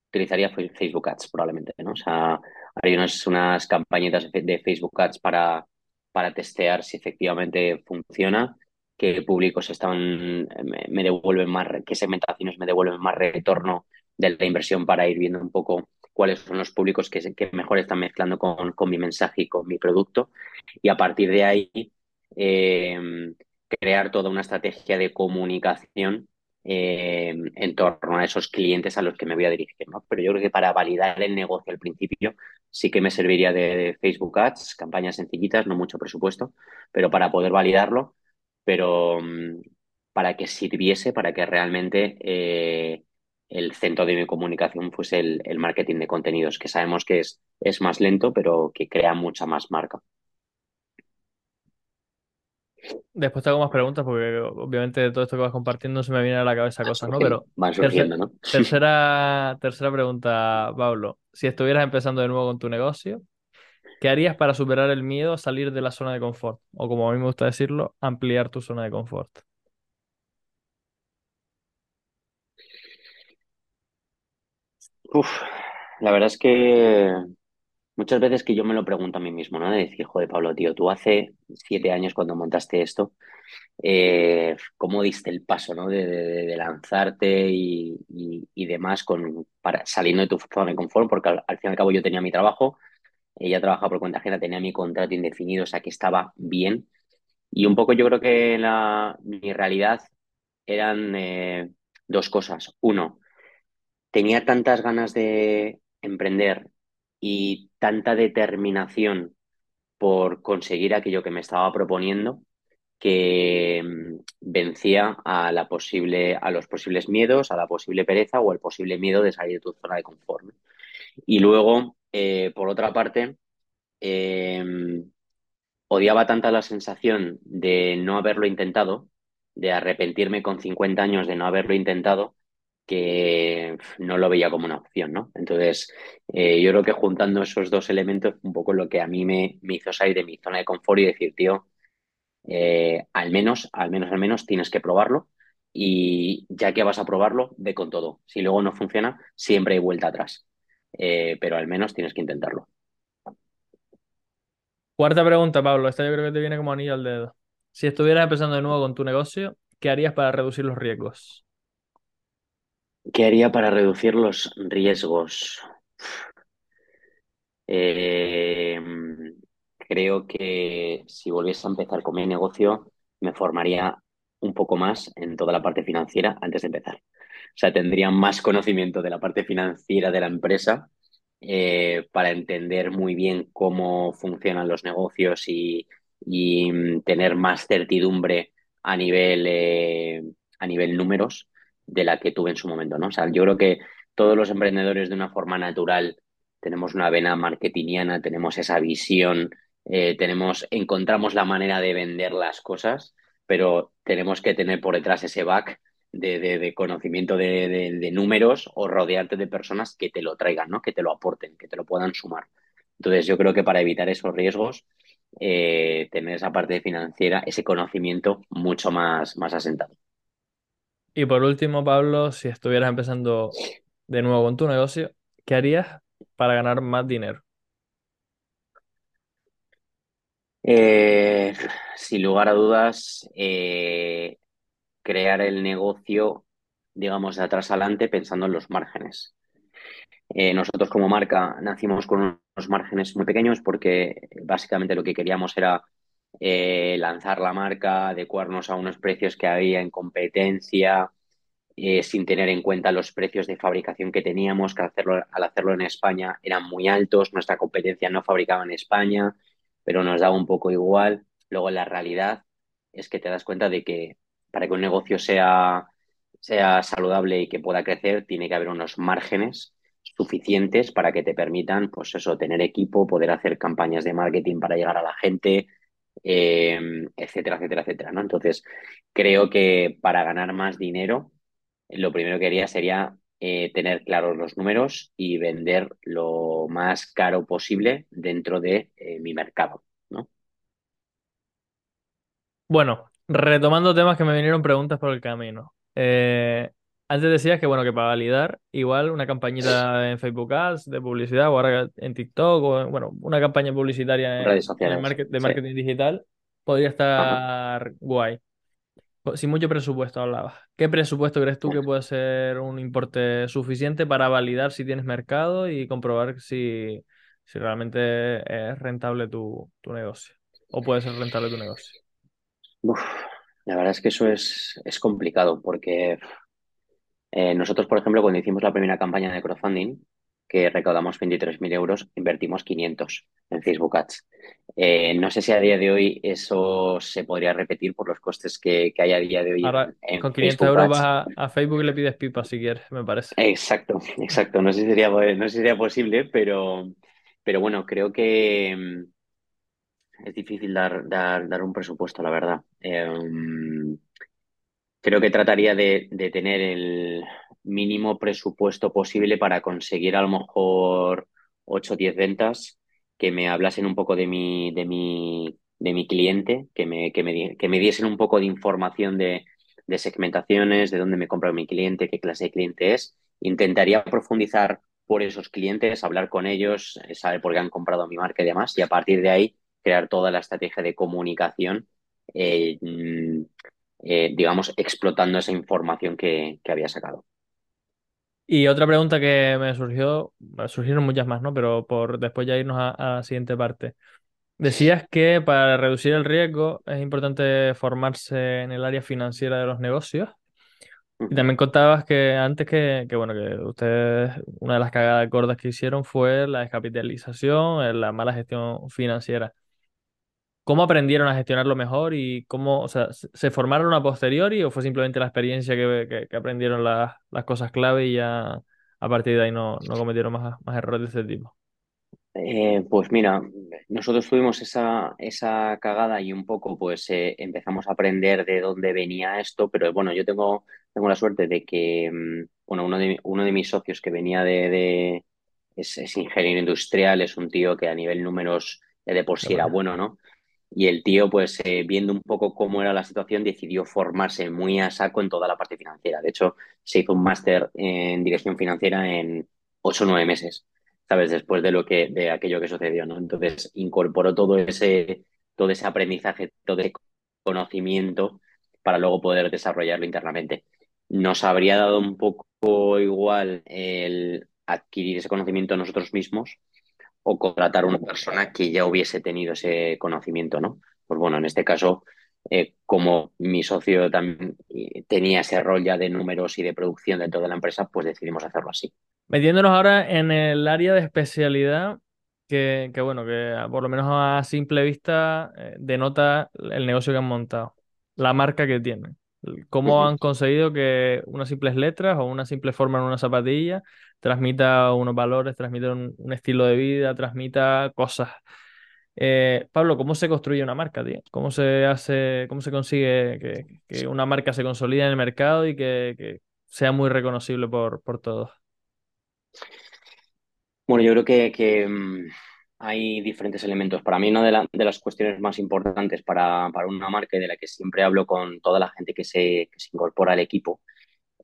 utilizaría Facebook Ads probablemente, ¿no? O sea, hay unas, unas campañitas de Facebook Ads para, para testear si efectivamente funciona, qué públicos están, me, me, devuelven más, qué segmentaciones me devuelven más retorno de la inversión para ir viendo un poco cuáles son los públicos que, mejor están mezclando con, mi mensaje y con mi producto. Y a partir de ahí, eh, crear toda una estrategia de comunicación eh, en torno a esos clientes a los que me voy a dirigir. ¿no? Pero yo creo que para validar el negocio al principio sí que me serviría de, Facebook Ads, campañas sencillitas, no mucho presupuesto, pero para poder validarlo, pero um, para que sirviese, para que realmente eh, el centro de mi comunicación fuese el, el, marketing de contenidos, que sabemos que es, es más lento, pero que crea mucha más marca. Después te hago más preguntas porque obviamente de todo esto que vas compartiendo se me viene a la cabeza Van cosas, ¿no? Pero van surgiendo, ¿no? <laughs> tercera, tercera pregunta, Pablo. Si estuvieras empezando de nuevo con tu negocio, ¿qué harías para superar el miedo a salir de la zona de confort? O como a mí me gusta decirlo, ampliar tu zona de confort. La verdad es que muchas veces que yo me lo pregunto a mí mismo, ¿no? De decir, joder, Pablo, tío, tú hace siete años cuando montaste esto, eh, ¿cómo diste el paso, ¿no? De, lanzarte y, y- demás con, para, saliendo de tu zona de confort, porque al, al fin y al cabo yo tenía mi trabajo, ella trabajaba por cuenta ajena, tenía mi contrato indefinido, o sea que estaba bien. Y un poco yo creo que la, mi realidad eran eh, dos cosas. Uno, tenía tantas ganas de emprender y tanta determinación por conseguir aquello que me estaba proponiendo que mm, vencía a la posible, a los posibles miedos, a la posible pereza o al posible miedo de salir de tu zona de confort. Y luego, eh, por otra parte, eh, odiaba tanta la sensación de no haberlo intentado, de arrepentirme con 50 años de no haberlo intentado, que no lo veía como una opción, ¿no? Entonces, eh, yo creo que juntando esos dos elementos, un poco lo que a mí me, me hizo salir de mi zona de confort y decir, tío, eh, al menos, al menos, al menos tienes que probarlo y ya que vas a probarlo, ve con todo. Si luego no funciona, siempre hay vuelta atrás, Eh, pero al menos tienes que intentarlo. Cuarta pregunta, Pablo. Esta yo creo que te viene como anillo al dedo. Si estuvieras empezando de nuevo con tu negocio, ¿qué harías para reducir los riesgos? ¿Qué haría para reducir los riesgos? Eh, creo que si volviese a empezar con mi negocio, me formaría un poco más en toda la parte financiera antes de empezar. O sea, tendría más conocimiento de la parte financiera de la empresa eh, para entender muy bien cómo funcionan los negocios y, y, mm, tener más certidumbre a nivel, eh, a nivel números de la que tuve en su momento, ¿no? O sea, yo creo que todos los emprendedores de una forma natural tenemos una vena marketingiana, tenemos esa visión, eh, tenemos, encontramos la manera de vender las cosas, pero tenemos que tener por detrás ese back de, de, conocimiento de, de, de, números o rodearte de personas que te lo traigan, ¿no? que te lo aporten, que te lo puedan sumar. Entonces, yo creo que para evitar esos riesgos, eh, tener esa parte financiera, ese conocimiento mucho más, más asentado. Y por último, Pablo, si estuvieras empezando de nuevo con tu negocio, ¿qué harías para ganar más dinero? Eh, sin lugar a dudas, eh, crear el negocio, digamos, de atrás adelante pensando en los márgenes. Eh, nosotros como marca nacimos con unos márgenes muy pequeños porque básicamente lo que queríamos era eh, lanzar la marca, adecuarnos a unos precios que había en competencia, eh, sin tener en cuenta los precios de fabricación que teníamos, que hacerlo, al hacerlo en España eran muy altos, nuestra competencia no fabricaba en España, pero nos daba un poco igual. Luego la realidad es que te das cuenta de que para que un negocio sea, sea saludable y que pueda crecer, tiene que haber unos márgenes suficientes para que te permitan, pues eso, tener equipo, poder hacer campañas de marketing para llegar a la gente, eh, etcétera, etcétera, etcétera, ¿no? Entonces, creo que para ganar más dinero, lo primero que haría sería eh, tener claros los números y vender lo más caro posible dentro de eh, mi mercado, ¿no? Bueno, retomando temas que me vinieron preguntas por el camino. Eh, antes decías que, bueno, que para validar, igual una campañita en Facebook Ads de publicidad o ahora en TikTok o, bueno, una campaña publicitaria Redes en, market- de sí. marketing digital podría Ajá. estar guay. Sin mucho presupuesto hablabas. ¿Qué presupuesto crees tú que puede ser un importe suficiente para validar si tienes mercado y comprobar si, si realmente es rentable tu, tu negocio? O puede ser rentable tu negocio. Uf, la verdad es que eso es, es complicado porque eh, nosotros, por ejemplo, cuando hicimos la primera campaña de crowdfunding, que recaudamos 23.000 euros, invertimos 500 en Facebook Ads. Eh, no sé si a día de hoy eso se podría repetir por los costes que, que hay a día de hoy Ahora, en, con 500 Facebook euros vas Ads. a, a Facebook y le pides pipa si quieres, me parece. Exacto, <laughs> exacto. No sé si sería, no sé si sería posible, pero, pero bueno, creo que, es difícil dar, dar, dar un presupuesto, la verdad. Eh, creo que trataría de, tener el mínimo presupuesto posible para conseguir a lo mejor 8 o 10 ventas que me hablasen un poco de mi, de mi, de mi cliente, que me, que me, que me diesen un poco de información de, segmentaciones, de dónde me compra mi cliente, qué clase de cliente es. Intentaría profundizar por esos clientes, hablar con ellos, saber por qué han comprado mi marca y demás, y a partir de ahí crear toda la estrategia de comunicación, eh, eh, digamos, explotando esa información que, que, había sacado. Y otra pregunta que me surgió, surgieron muchas más, ¿no? Pero por después ya irnos a, a la siguiente parte. Decías que para reducir el riesgo es importante formarse en el área financiera de los negocios. Y también contabas que antes que, que, bueno, que ustedes, una de las cagadas gordas que hicieron fue la descapitalización, eh, la mala gestión financiera. ¿Cómo aprendieron a gestionarlo mejor y cómo, o sea, se formaron a posteriori o fue simplemente la experiencia que, que, que aprendieron las, las cosas clave y ya a partir de ahí no, no cometieron más, más errores de ese tipo? Eh, pues mira, nosotros tuvimos esa, esa cagada y un poco pues eh, empezamos a aprender de dónde venía esto, pero bueno, yo tengo, tengo la suerte de que, mm, bueno, uno de, uno de mis socios que venía de, de es, es, ingeniero industrial, es un tío que a nivel números de por sí era bueno, ¿no? Y el tío, pues eh, viendo un poco cómo era la situación, decidió formarse muy a saco en toda la parte financiera. De hecho, se hizo un máster en dirección financiera en ocho o nueve meses. ¿sabes? Después de lo que, de aquello que sucedió, ¿no? Entonces incorporó todo ese, todo ese aprendizaje, todo ese conocimiento para luego poder desarrollarlo internamente. Nos habría dado un poco igual el adquirir ese conocimiento nosotros mismos o contratar a una persona que ya hubiese tenido ese conocimiento, ¿no? Pues bueno, en este caso, eh, como mi socio también eh, tenía ese rol ya de números y de producción dentro de la empresa, pues decidimos hacerlo así. Metiéndonos ahora en el área de especialidad, que, que bueno, que por lo menos a simple vista eh, denota el negocio que han montado, la marca que tienen. ¿Cómo han conseguido que unas simples letras o una simple forma en una zapatilla transmita unos valores, transmita un, un estilo de vida, transmita cosas? Eh, Pablo, ¿cómo se construye una marca, tío? ¿Cómo se hace, cómo se consigue que, que una marca se consolide en el mercado y que, que sea muy reconocible por, por todos? Bueno, yo creo que, que um, hay diferentes elementos. Para mí, una de, la, de las cuestiones más importantes para, para, una marca y de la que siempre hablo con toda la gente que se, que se incorpora al equipo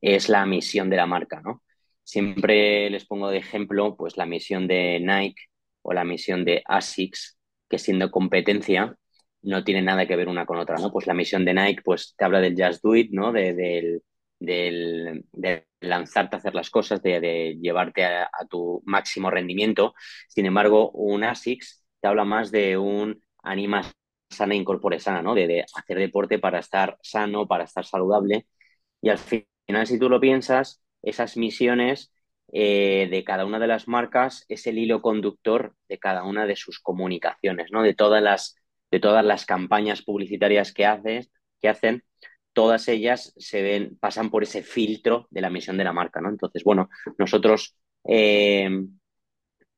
es la misión de la marca, ¿no? Siempre les pongo de ejemplo pues la misión de Nike o la misión de ASICS, que siendo competencia no tiene nada que ver una con otra, ¿no? Pues la misión de Nike pues te habla del just do it, ¿no? De, del, de lanzarte a hacer las cosas, de, llevarte a, tu máximo rendimiento. Sin embargo, un ASICS te habla más de un anima sana incorpore sana, ¿no? De, hacer deporte para estar sano, para estar saludable. Y al final, si tú lo piensas, esas misiones eh, de cada una de las marcas es el hilo conductor de cada una de sus comunicaciones, ¿no? De todas las, de todas las campañas publicitarias que, haces, que hacen, todas ellas se ven, pasan por ese filtro de la misión de la marca, ¿no? Entonces, bueno, nosotros eh,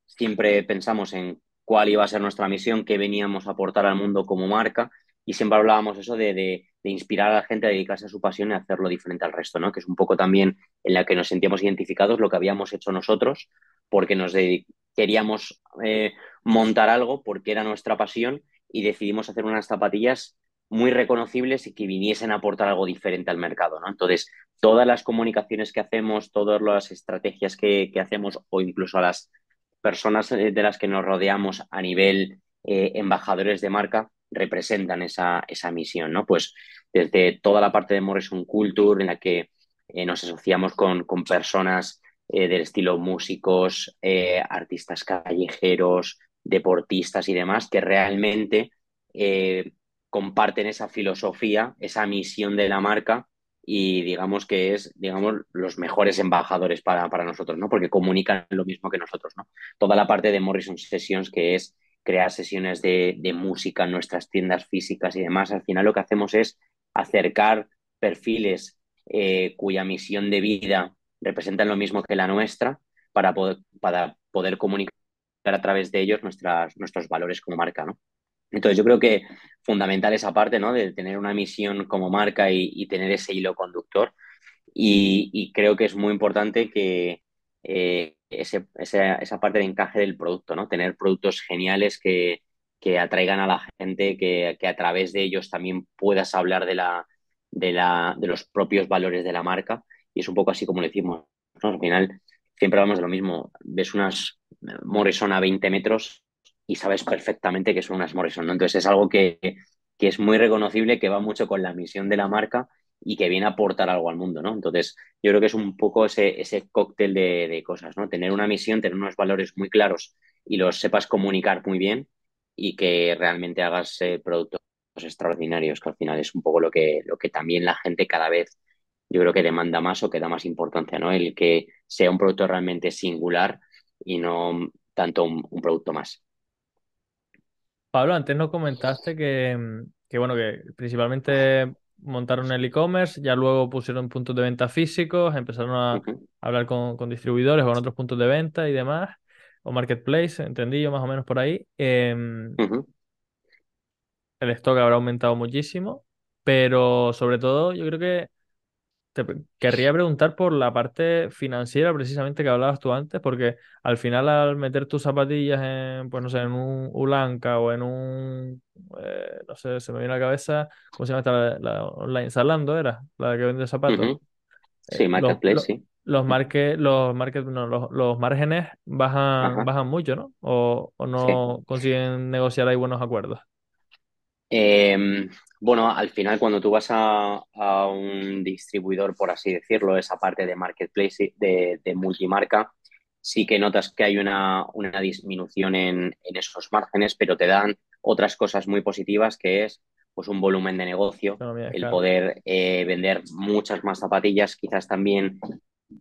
siempre pensamos en cuál iba a ser nuestra misión, qué veníamos a aportar al mundo como marca, y siempre hablábamos eso de, de, de, inspirar a la gente a dedicarse a su pasión y hacerlo diferente al resto, ¿no? Que es un poco también en la que nos sentíamos identificados lo que habíamos hecho nosotros, porque nos queríamos eh, montar algo, porque era nuestra pasión, y decidimos hacer unas zapatillas muy reconocibles y que viniesen a aportar algo diferente al mercado, ¿no? Entonces, todas las comunicaciones que hacemos, todas las estrategias que, hacemos o incluso a las personas de las que nos rodeamos a nivel eh, embajadores de marca representan esa, esa misión, ¿no? Pues desde toda la parte de Morrison Culture en la que eh, nos asociamos con, con personas eh, del estilo músicos, artistas callejeros, deportistas y demás, que realmente comparten esa filosofía, esa misión de la marca y digamos que es, digamos, los mejores embajadores para, para nosotros, ¿no? Porque comunican lo mismo que nosotros, ¿no? Toda la parte de Morrison Sessions, que es crear sesiones de, de música en nuestras tiendas físicas y demás, al final lo que hacemos es acercar perfiles eh, cuya misión de vida representan lo mismo que la nuestra para poder, para poder comunicar a través de ellos nuestras, nuestros valores como marca, ¿no? Entonces yo creo que fundamental esa parte, ¿no? De tener una misión como marca y, tener ese hilo conductor. Y, y, creo que es muy importante que eh, ese, esa, esa, parte de encaje del producto, ¿no? Tener productos geniales que, que atraigan a la gente, que, que, a través de ellos también puedas hablar de, la, de, la, de los propios valores de la marca. Y es un poco así como lo decimos. ¿no? Al final, siempre hablamos de lo mismo. Ves unas Morrison a 20 metros y sabes perfectamente que son unas Morrison. Entonces es algo que, que es muy reconocible, que va mucho con la misión de la marca y que viene a aportar algo al mundo, ¿no? Entonces, yo creo que es un poco ese, ese cóctel de, de, cosas, ¿no? Tener una misión, tener unos valores muy claros y los sepas comunicar muy bien y que realmente hagas eh, productos extraordinarios, que al final es un poco lo que, lo que también la gente cada vez yo creo que demanda más o que da más importancia, ¿no? El que sea un producto realmente singular y no tanto un, un producto más. Pablo, antes nos comentaste que, que bueno, que principalmente montaron el e-commerce, ya luego pusieron puntos de venta físicos, empezaron a, uh -huh. hablar con, con, distribuidores, con otros puntos de venta y demás, o marketplace, entendí yo más o menos por ahí. Eh, uh -huh. El stock habrá aumentado muchísimo, pero sobre todo yo creo que te querría preguntar por la parte financiera precisamente que hablabas tú antes, porque al final al meter tus zapatillas en, pues no sé, en un Ulanca o en un, eh, no sé, se me viene a la cabeza, ¿cómo se llama esta, la, la online? Zalando era, la que vende zapatos. Uh -huh. Sí, eh, Marketplace, los, sí. Los, marque, los, market, no, los, los márgenes bajan, bajan mucho, ¿no? O, o no sí. consiguen negociar ahí buenos acuerdos. Eh, bueno, al final cuando tú vas a, a, un distribuidor, por así decirlo, esa parte de marketplace, de, de multimarca, sí que notas que hay una, una disminución en, en, esos márgenes, pero te dan otras cosas muy positivas, que es pues un volumen de negocio, no, mira, el claro. poder eh, vender muchas más zapatillas, quizás también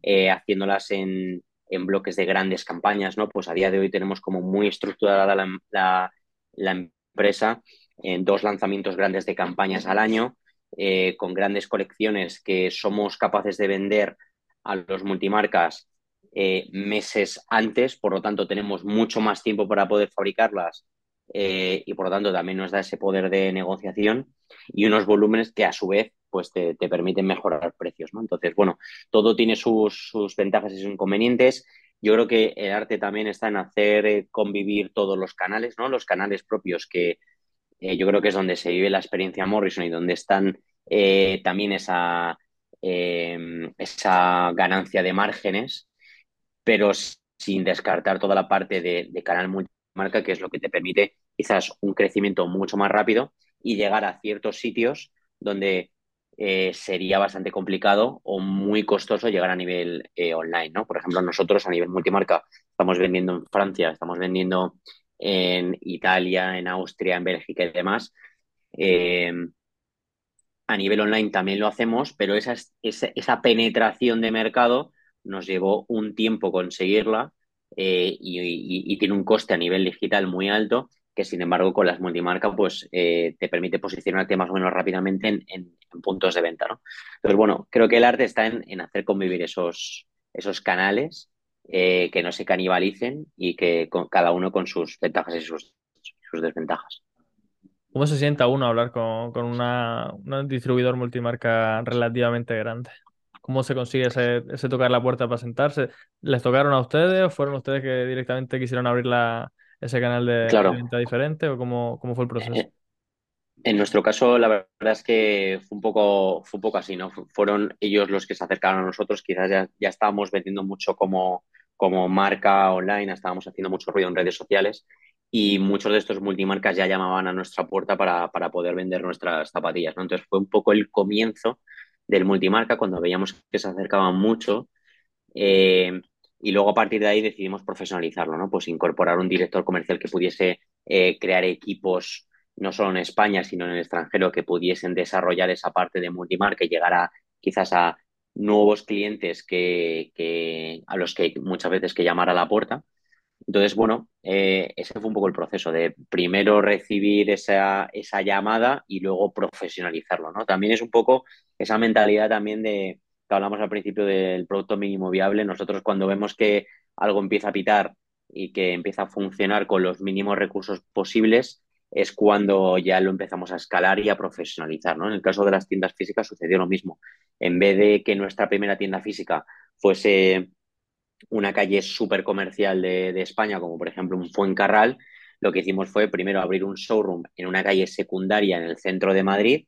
eh, haciéndolas en, en, bloques de grandes campañas, ¿no? Pues a día de hoy tenemos como muy estructurada la, la, la empresa en dos lanzamientos grandes de campañas al año, eh, con grandes colecciones que somos capaces de vender a los multimarcas eh, meses antes, por lo tanto tenemos mucho más tiempo para poder fabricarlas eh, y por lo tanto también nos da ese poder de negociación y unos volúmenes que a su vez pues te, te permiten mejorar precios. ¿no? Entonces, bueno, todo tiene sus, sus, ventajas y sus inconvenientes. Yo creo que el arte también está en hacer convivir todos los canales, ¿no? los canales propios que, eh, yo creo que es donde se vive la experiencia Morrison y donde están eh, también esa, eh, esa ganancia de márgenes, pero sin descartar toda la parte de, canal multimarca, que es lo que te permite quizás un crecimiento mucho más rápido y llegar a ciertos sitios donde sería bastante complicado o muy costoso llegar a nivel online, ¿no? Por ejemplo, nosotros a nivel multimarca estamos vendiendo en Francia, estamos vendiendo en Italia, en Austria, en Bélgica y demás. Eh, a nivel online también lo hacemos, pero esa, esa, penetración de mercado nos llevó un tiempo conseguirla eh, y, tiene un coste a nivel digital muy alto que sin embargo con las multimarcas pues eh, te permite posicionarte más o menos rápidamente en, en, en, puntos de venta, ¿no? Entonces, bueno, creo que el arte está en, en hacer convivir esos, esos canales eh, que no se canibalicen y que con, cada uno con sus ventajas y sus, sus desventajas. ¿Cómo se sienta uno hablar con, con una, un distribuidor multimarca relativamente grande? ¿Cómo se consigue ese, ese, tocar la puerta para sentarse? ¿Les tocaron a ustedes o fueron ustedes que directamente quisieron abrir la, ese canal de, claro. de, venta diferente o cómo, cómo fue el proceso? Eh, en nuestro caso, la verdad es que fue un poco, fue un poco así, ¿no? Fueron ellos los que se acercaron a nosotros, quizás ya, ya estábamos vendiendo mucho como, como marca online, estábamos haciendo mucho ruido en redes sociales y muchos de estos multimarcas ya llamaban a nuestra puerta para, para poder vender nuestras zapatillas, ¿no? Entonces fue un poco el comienzo del multimarca cuando veíamos que se acercaban mucho eh, y luego a partir de ahí decidimos profesionalizarlo, ¿no? Pues incorporar un director comercial que pudiese eh, crear equipos no solo en España, sino en el extranjero, que pudiesen desarrollar esa parte de multimarca y llegar a quizás a nuevos clientes que, que a los que muchas veces que llamar a la puerta. Entonces, bueno, eh, ese fue un poco el proceso de primero recibir esa, esa llamada y luego profesionalizarlo, ¿no? También es un poco esa mentalidad también de que hablamos al principio del producto mínimo viable. Nosotros cuando vemos que algo empieza a pitar y que empieza a funcionar con los mínimos recursos posibles, es cuando ya lo empezamos a escalar y a profesionalizar, ¿no? En el caso de las tiendas físicas sucedió lo mismo. En vez de que nuestra primera tienda física fuese una calle súper comercial de, España, como por ejemplo un Fuencarral, lo que hicimos fue primero abrir un showroom en una calle secundaria en el centro de Madrid,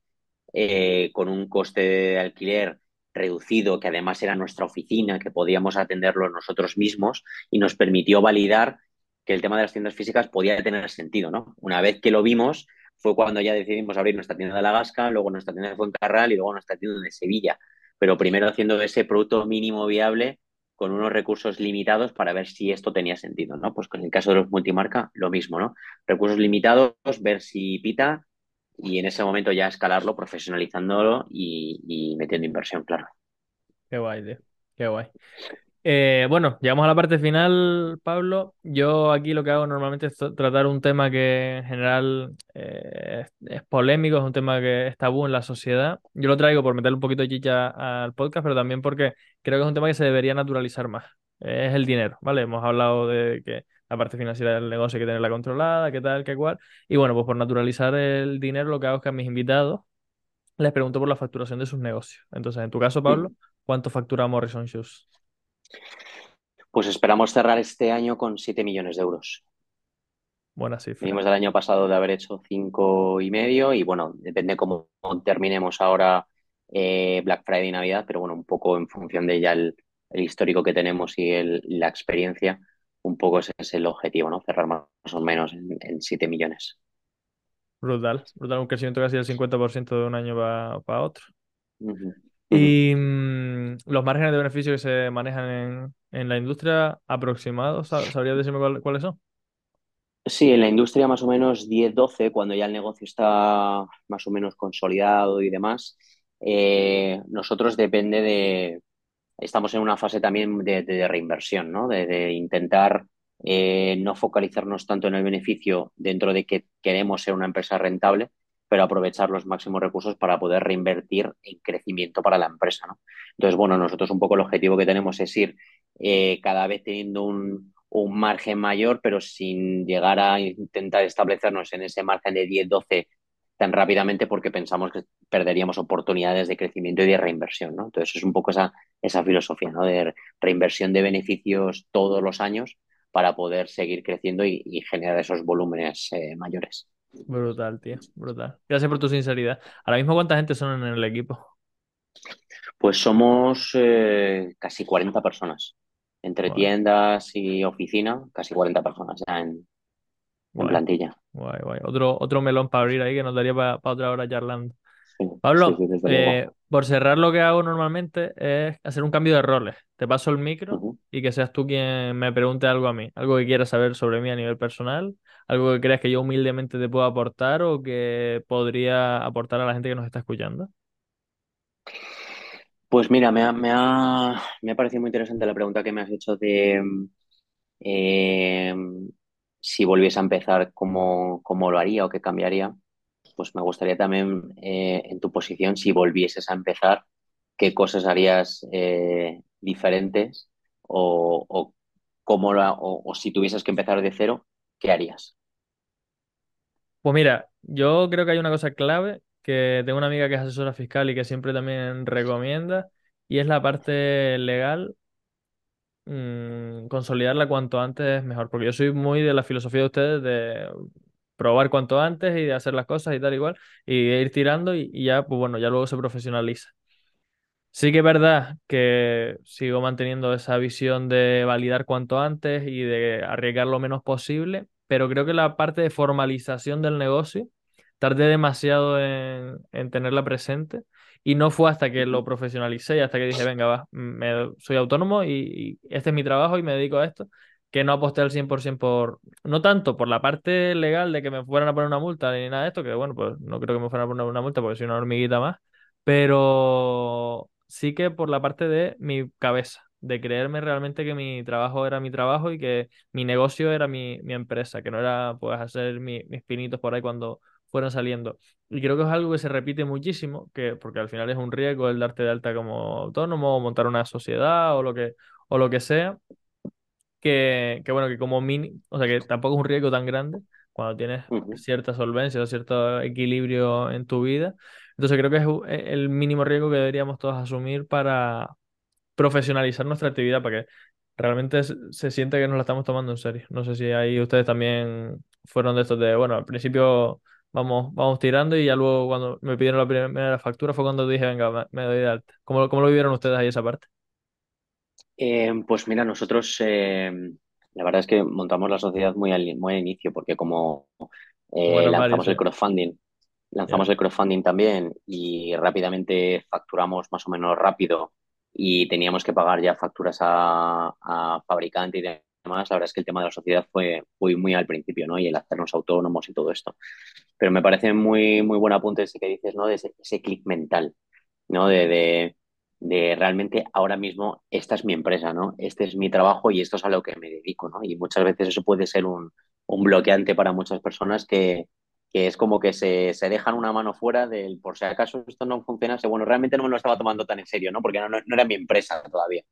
eh, con un coste de alquiler reducido, que además era nuestra oficina, que podíamos atenderlo nosotros mismos y nos permitió validar que el tema de las tiendas físicas podía tener sentido, ¿no? Una vez que lo vimos, fue cuando ya decidimos abrir nuestra tienda de La Gasca, luego nuestra tienda de Fuencarral y luego nuestra tienda de Sevilla. Pero primero haciendo ese producto mínimo viable con unos recursos limitados para ver si esto tenía sentido, ¿no? Pues en el caso de los multimarca, lo mismo, ¿no? Recursos limitados, ver si pita y en ese momento ya escalarlo, profesionalizándolo y, y metiendo inversión, claro. Qué guay, tío. Qué guay. Eh, bueno, llegamos a la parte final, Pablo. Yo aquí lo que hago normalmente es tratar un tema que en general eh, es polémico, es un tema que es tabú en la sociedad. Yo lo traigo por meterle un poquito de chicha al podcast, pero también porque creo que es un tema que se debería naturalizar más. es el dinero, ¿vale? Hemos hablado de que la parte financiera del negocio hay que tenerla controlada, qué tal, qué cual. Y bueno, pues por naturalizar el dinero lo que hago es que a mis invitados les pregunto por la facturación de sus negocios. Entonces, en tu caso, Pablo, ¿cuánto factura Morrison Shoes? Pues esperamos cerrar este año con 7 millones de euros. Buena cifra. Venimos del año pasado de haber hecho cinco y medio y bueno, depende cómo terminemos ahora eh, Black Friday y Navidad, pero bueno, un poco en función de ya el, histórico que tenemos y la experiencia, un poco ese es el objetivo, ¿no? Cerrar más o menos en, 7 millones. Brutal, brutal, un crecimiento casi del 50% de un año para otro. Y mm, los márgenes de beneficio que se manejan en, la industria aproximados, ¿sabrías decirme cuáles son? Sí, en la industria más o menos 10-12, cuando ya el negocio está más o menos consolidado y demás. Eh, nosotros depende de, estamos en una fase también de, reinversión, ¿no? De, intentar eh, no focalizarnos tanto en el beneficio dentro de que queremos ser una empresa rentable, pero aprovechar los máximos recursos para poder reinvertir en crecimiento para la empresa. ¿no? Entonces, bueno, nosotros un poco el objetivo que tenemos es ir eh, cada vez teniendo un, un, margen mayor, pero sin llegar a intentar establecernos en ese margen de 10-12 tan rápidamente porque pensamos que perderíamos oportunidades de crecimiento y de reinversión. ¿no? Entonces, es un poco esa, esa filosofía ¿no? de reinversión de beneficios todos los años para poder seguir creciendo y, generar esos volúmenes eh, mayores. Brutal, tío, brutal. Gracias por tu sinceridad. Ahora mismo, ¿cuánta gente son en el equipo? Pues somos eh, casi 40 personas. Entre tiendas y oficina, casi 40 personas ya en, plantilla. Guay, guay. Otro, otro melón para abrir ahí que nos daría para otra hora charlando. Pablo, eh, por cerrar lo que hago normalmente es hacer un cambio de roles. Te paso el micro y que seas tú quien me pregunte algo a mí, algo que quieras saber sobre mí a nivel personal, algo que creas que yo humildemente te puedo aportar o que podría aportar a la gente que nos está escuchando. Pues mira, me ha, me ha, me parecido muy interesante la pregunta que me has hecho de eh, si volviese a empezar, ¿cómo, cómo lo haría o qué cambiaría? Pues me gustaría también eh, en tu posición, si volvieses a empezar, qué cosas harías eh, diferentes o, cómo o, si tuvieses que empezar de cero, ¿qué harías? Pues mira, yo creo que hay una cosa clave que tengo una amiga que es asesora fiscal y que siempre también recomienda y es la parte legal mm, consolidarla cuanto antes mejor, porque yo soy muy de la filosofía de ustedes de probar cuanto antes y de hacer las cosas y tal igual, y ir tirando y, ya, pues bueno, ya luego se profesionaliza. Sí que es verdad que sigo manteniendo esa visión de validar cuanto antes y de arriesgar lo menos posible, pero creo que la parte de formalización del negocio tardé demasiado en, en tenerla presente y no fue hasta que lo profesionalicé y hasta que dije, venga, va, me, soy autónomo y, y, este es mi trabajo y me dedico a esto, que no aposté al 100% por, no tanto por la parte legal de que me fueran a poner una multa ni nada de esto, que bueno, pues no creo que me fueran a poner una multa porque soy una hormiguita más, pero sí que por la parte de mi cabeza, de creerme realmente que mi trabajo era mi trabajo y que mi negocio era mi, empresa, que no era pues hacer mis pinitos por ahí cuando fueran saliendo. Y creo que es algo que se repite muchísimo, que, porque al final es un riesgo el darte de alta como autónomo o montar una sociedad o lo que, o lo que sea que, que, bueno, que como mini, o sea, que tampoco es un riesgo tan grande cuando tienes cierta solvencia o cierto equilibrio en tu vida. Entonces creo que es e- el mínimo riesgo que deberíamos todos asumir para profesionalizar nuestra actividad, para que realmente se, siente que nos la estamos tomando en serio. No sé si ahí ustedes también fueron de estos de, bueno, al principio vamos, vamos tirando y ya luego cuando me pidieron la primera factura fue cuando dije, venga, me, me doy de alta. ¿Cómo, cómo lo vivieron ustedes ahí esa parte? Eh, pues mira, nosotros eh, la verdad es que montamos la sociedad muy al, muy al inicio, porque como eh, Bueno, lanzamos el crowdfunding, lanzamos el crowdfunding también y rápidamente facturamos más o menos rápido y teníamos que pagar ya facturas a, a fabricante y demás, la verdad es que el tema de la sociedad fue, fue muy al principio, ¿no? Y el hacernos autónomos y todo esto. Pero me parece muy, muy buen apunte ese que dices, ¿no? De ese, ese clic mental, ¿no? De, de, de realmente ahora mismo esta es mi empresa, ¿no? Este es mi trabajo y esto es a lo que me dedico, ¿no? Y muchas veces eso puede ser un, un bloqueante para muchas personas que, que es como que se, se dejan una mano fuera del por si acaso esto no funcionase. Bueno, realmente no me lo estaba tomando tan en serio, ¿no? Porque no, era mi empresa todavía.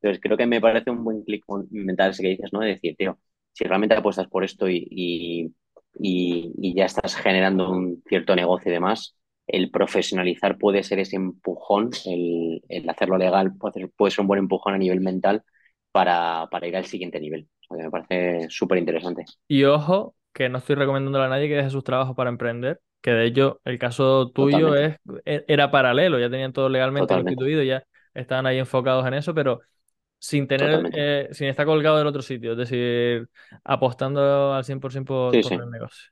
Entonces creo que me parece un buen clic mental ese que dices, ¿no? De decir, tío, si realmente apuestas por esto y, y y, y ya estás generando un cierto negocio y demás, el profesionalizar puede ser ese empujón, el, el hacerlo legal puede ser, puede ser un buen empujón a nivel mental para, para ir al siguiente nivel. O sea, me parece súper interesante. Y ojo, que no estoy recomendándole a nadie que deje sus trabajos para emprender, que de hecho el caso tuyo Totalmente, es, e- era paralelo, ya tenían todo legalmente totalmente, constituido, ya estaban ahí enfocados en eso, pero sin tener, eh, sin estar colgado del otro sitio, es decir, apostando al 100% por, Sí, por sí, el negocio.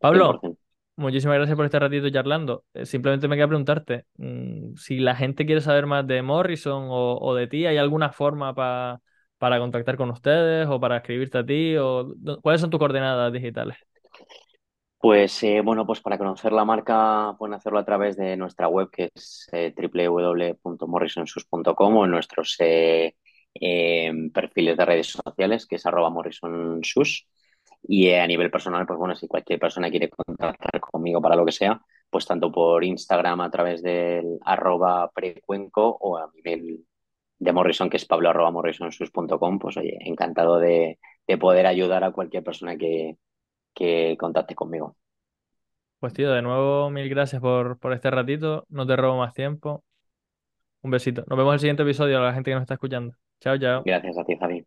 Pablo, 100%. Muchísimas gracias por este ratito charlando. Eh, Simplemente me queda preguntarte, mm, si la gente quiere saber más de Morrison o, de ti, ¿hay alguna forma pa- para contactar con ustedes o para escribirte a ti? O, ¿cuáles son tus coordenadas digitales? Pues eh, bueno, pues para conocer la marca pueden hacerlo a través de nuestra web que es eh, o en nuestros eh, eh, perfiles de redes sociales que es arroba morrisonsus. Y eh, a nivel personal, pues bueno, si cualquier persona quiere contactar conmigo para lo que sea, pues tanto por Instagram a través del arroba precuenco o a mail de Morrison, que es pablo arroba morrisonsus.com, pues oye, encantado de, de poder ayudar a cualquier persona que, que contacte conmigo. Pues tío, de nuevo, mil gracias por, por este ratito. No te robo más tiempo. Un besito. Nos vemos en el siguiente episodio a la gente que nos está escuchando. Chao, chao. Gracias a ti, Javi.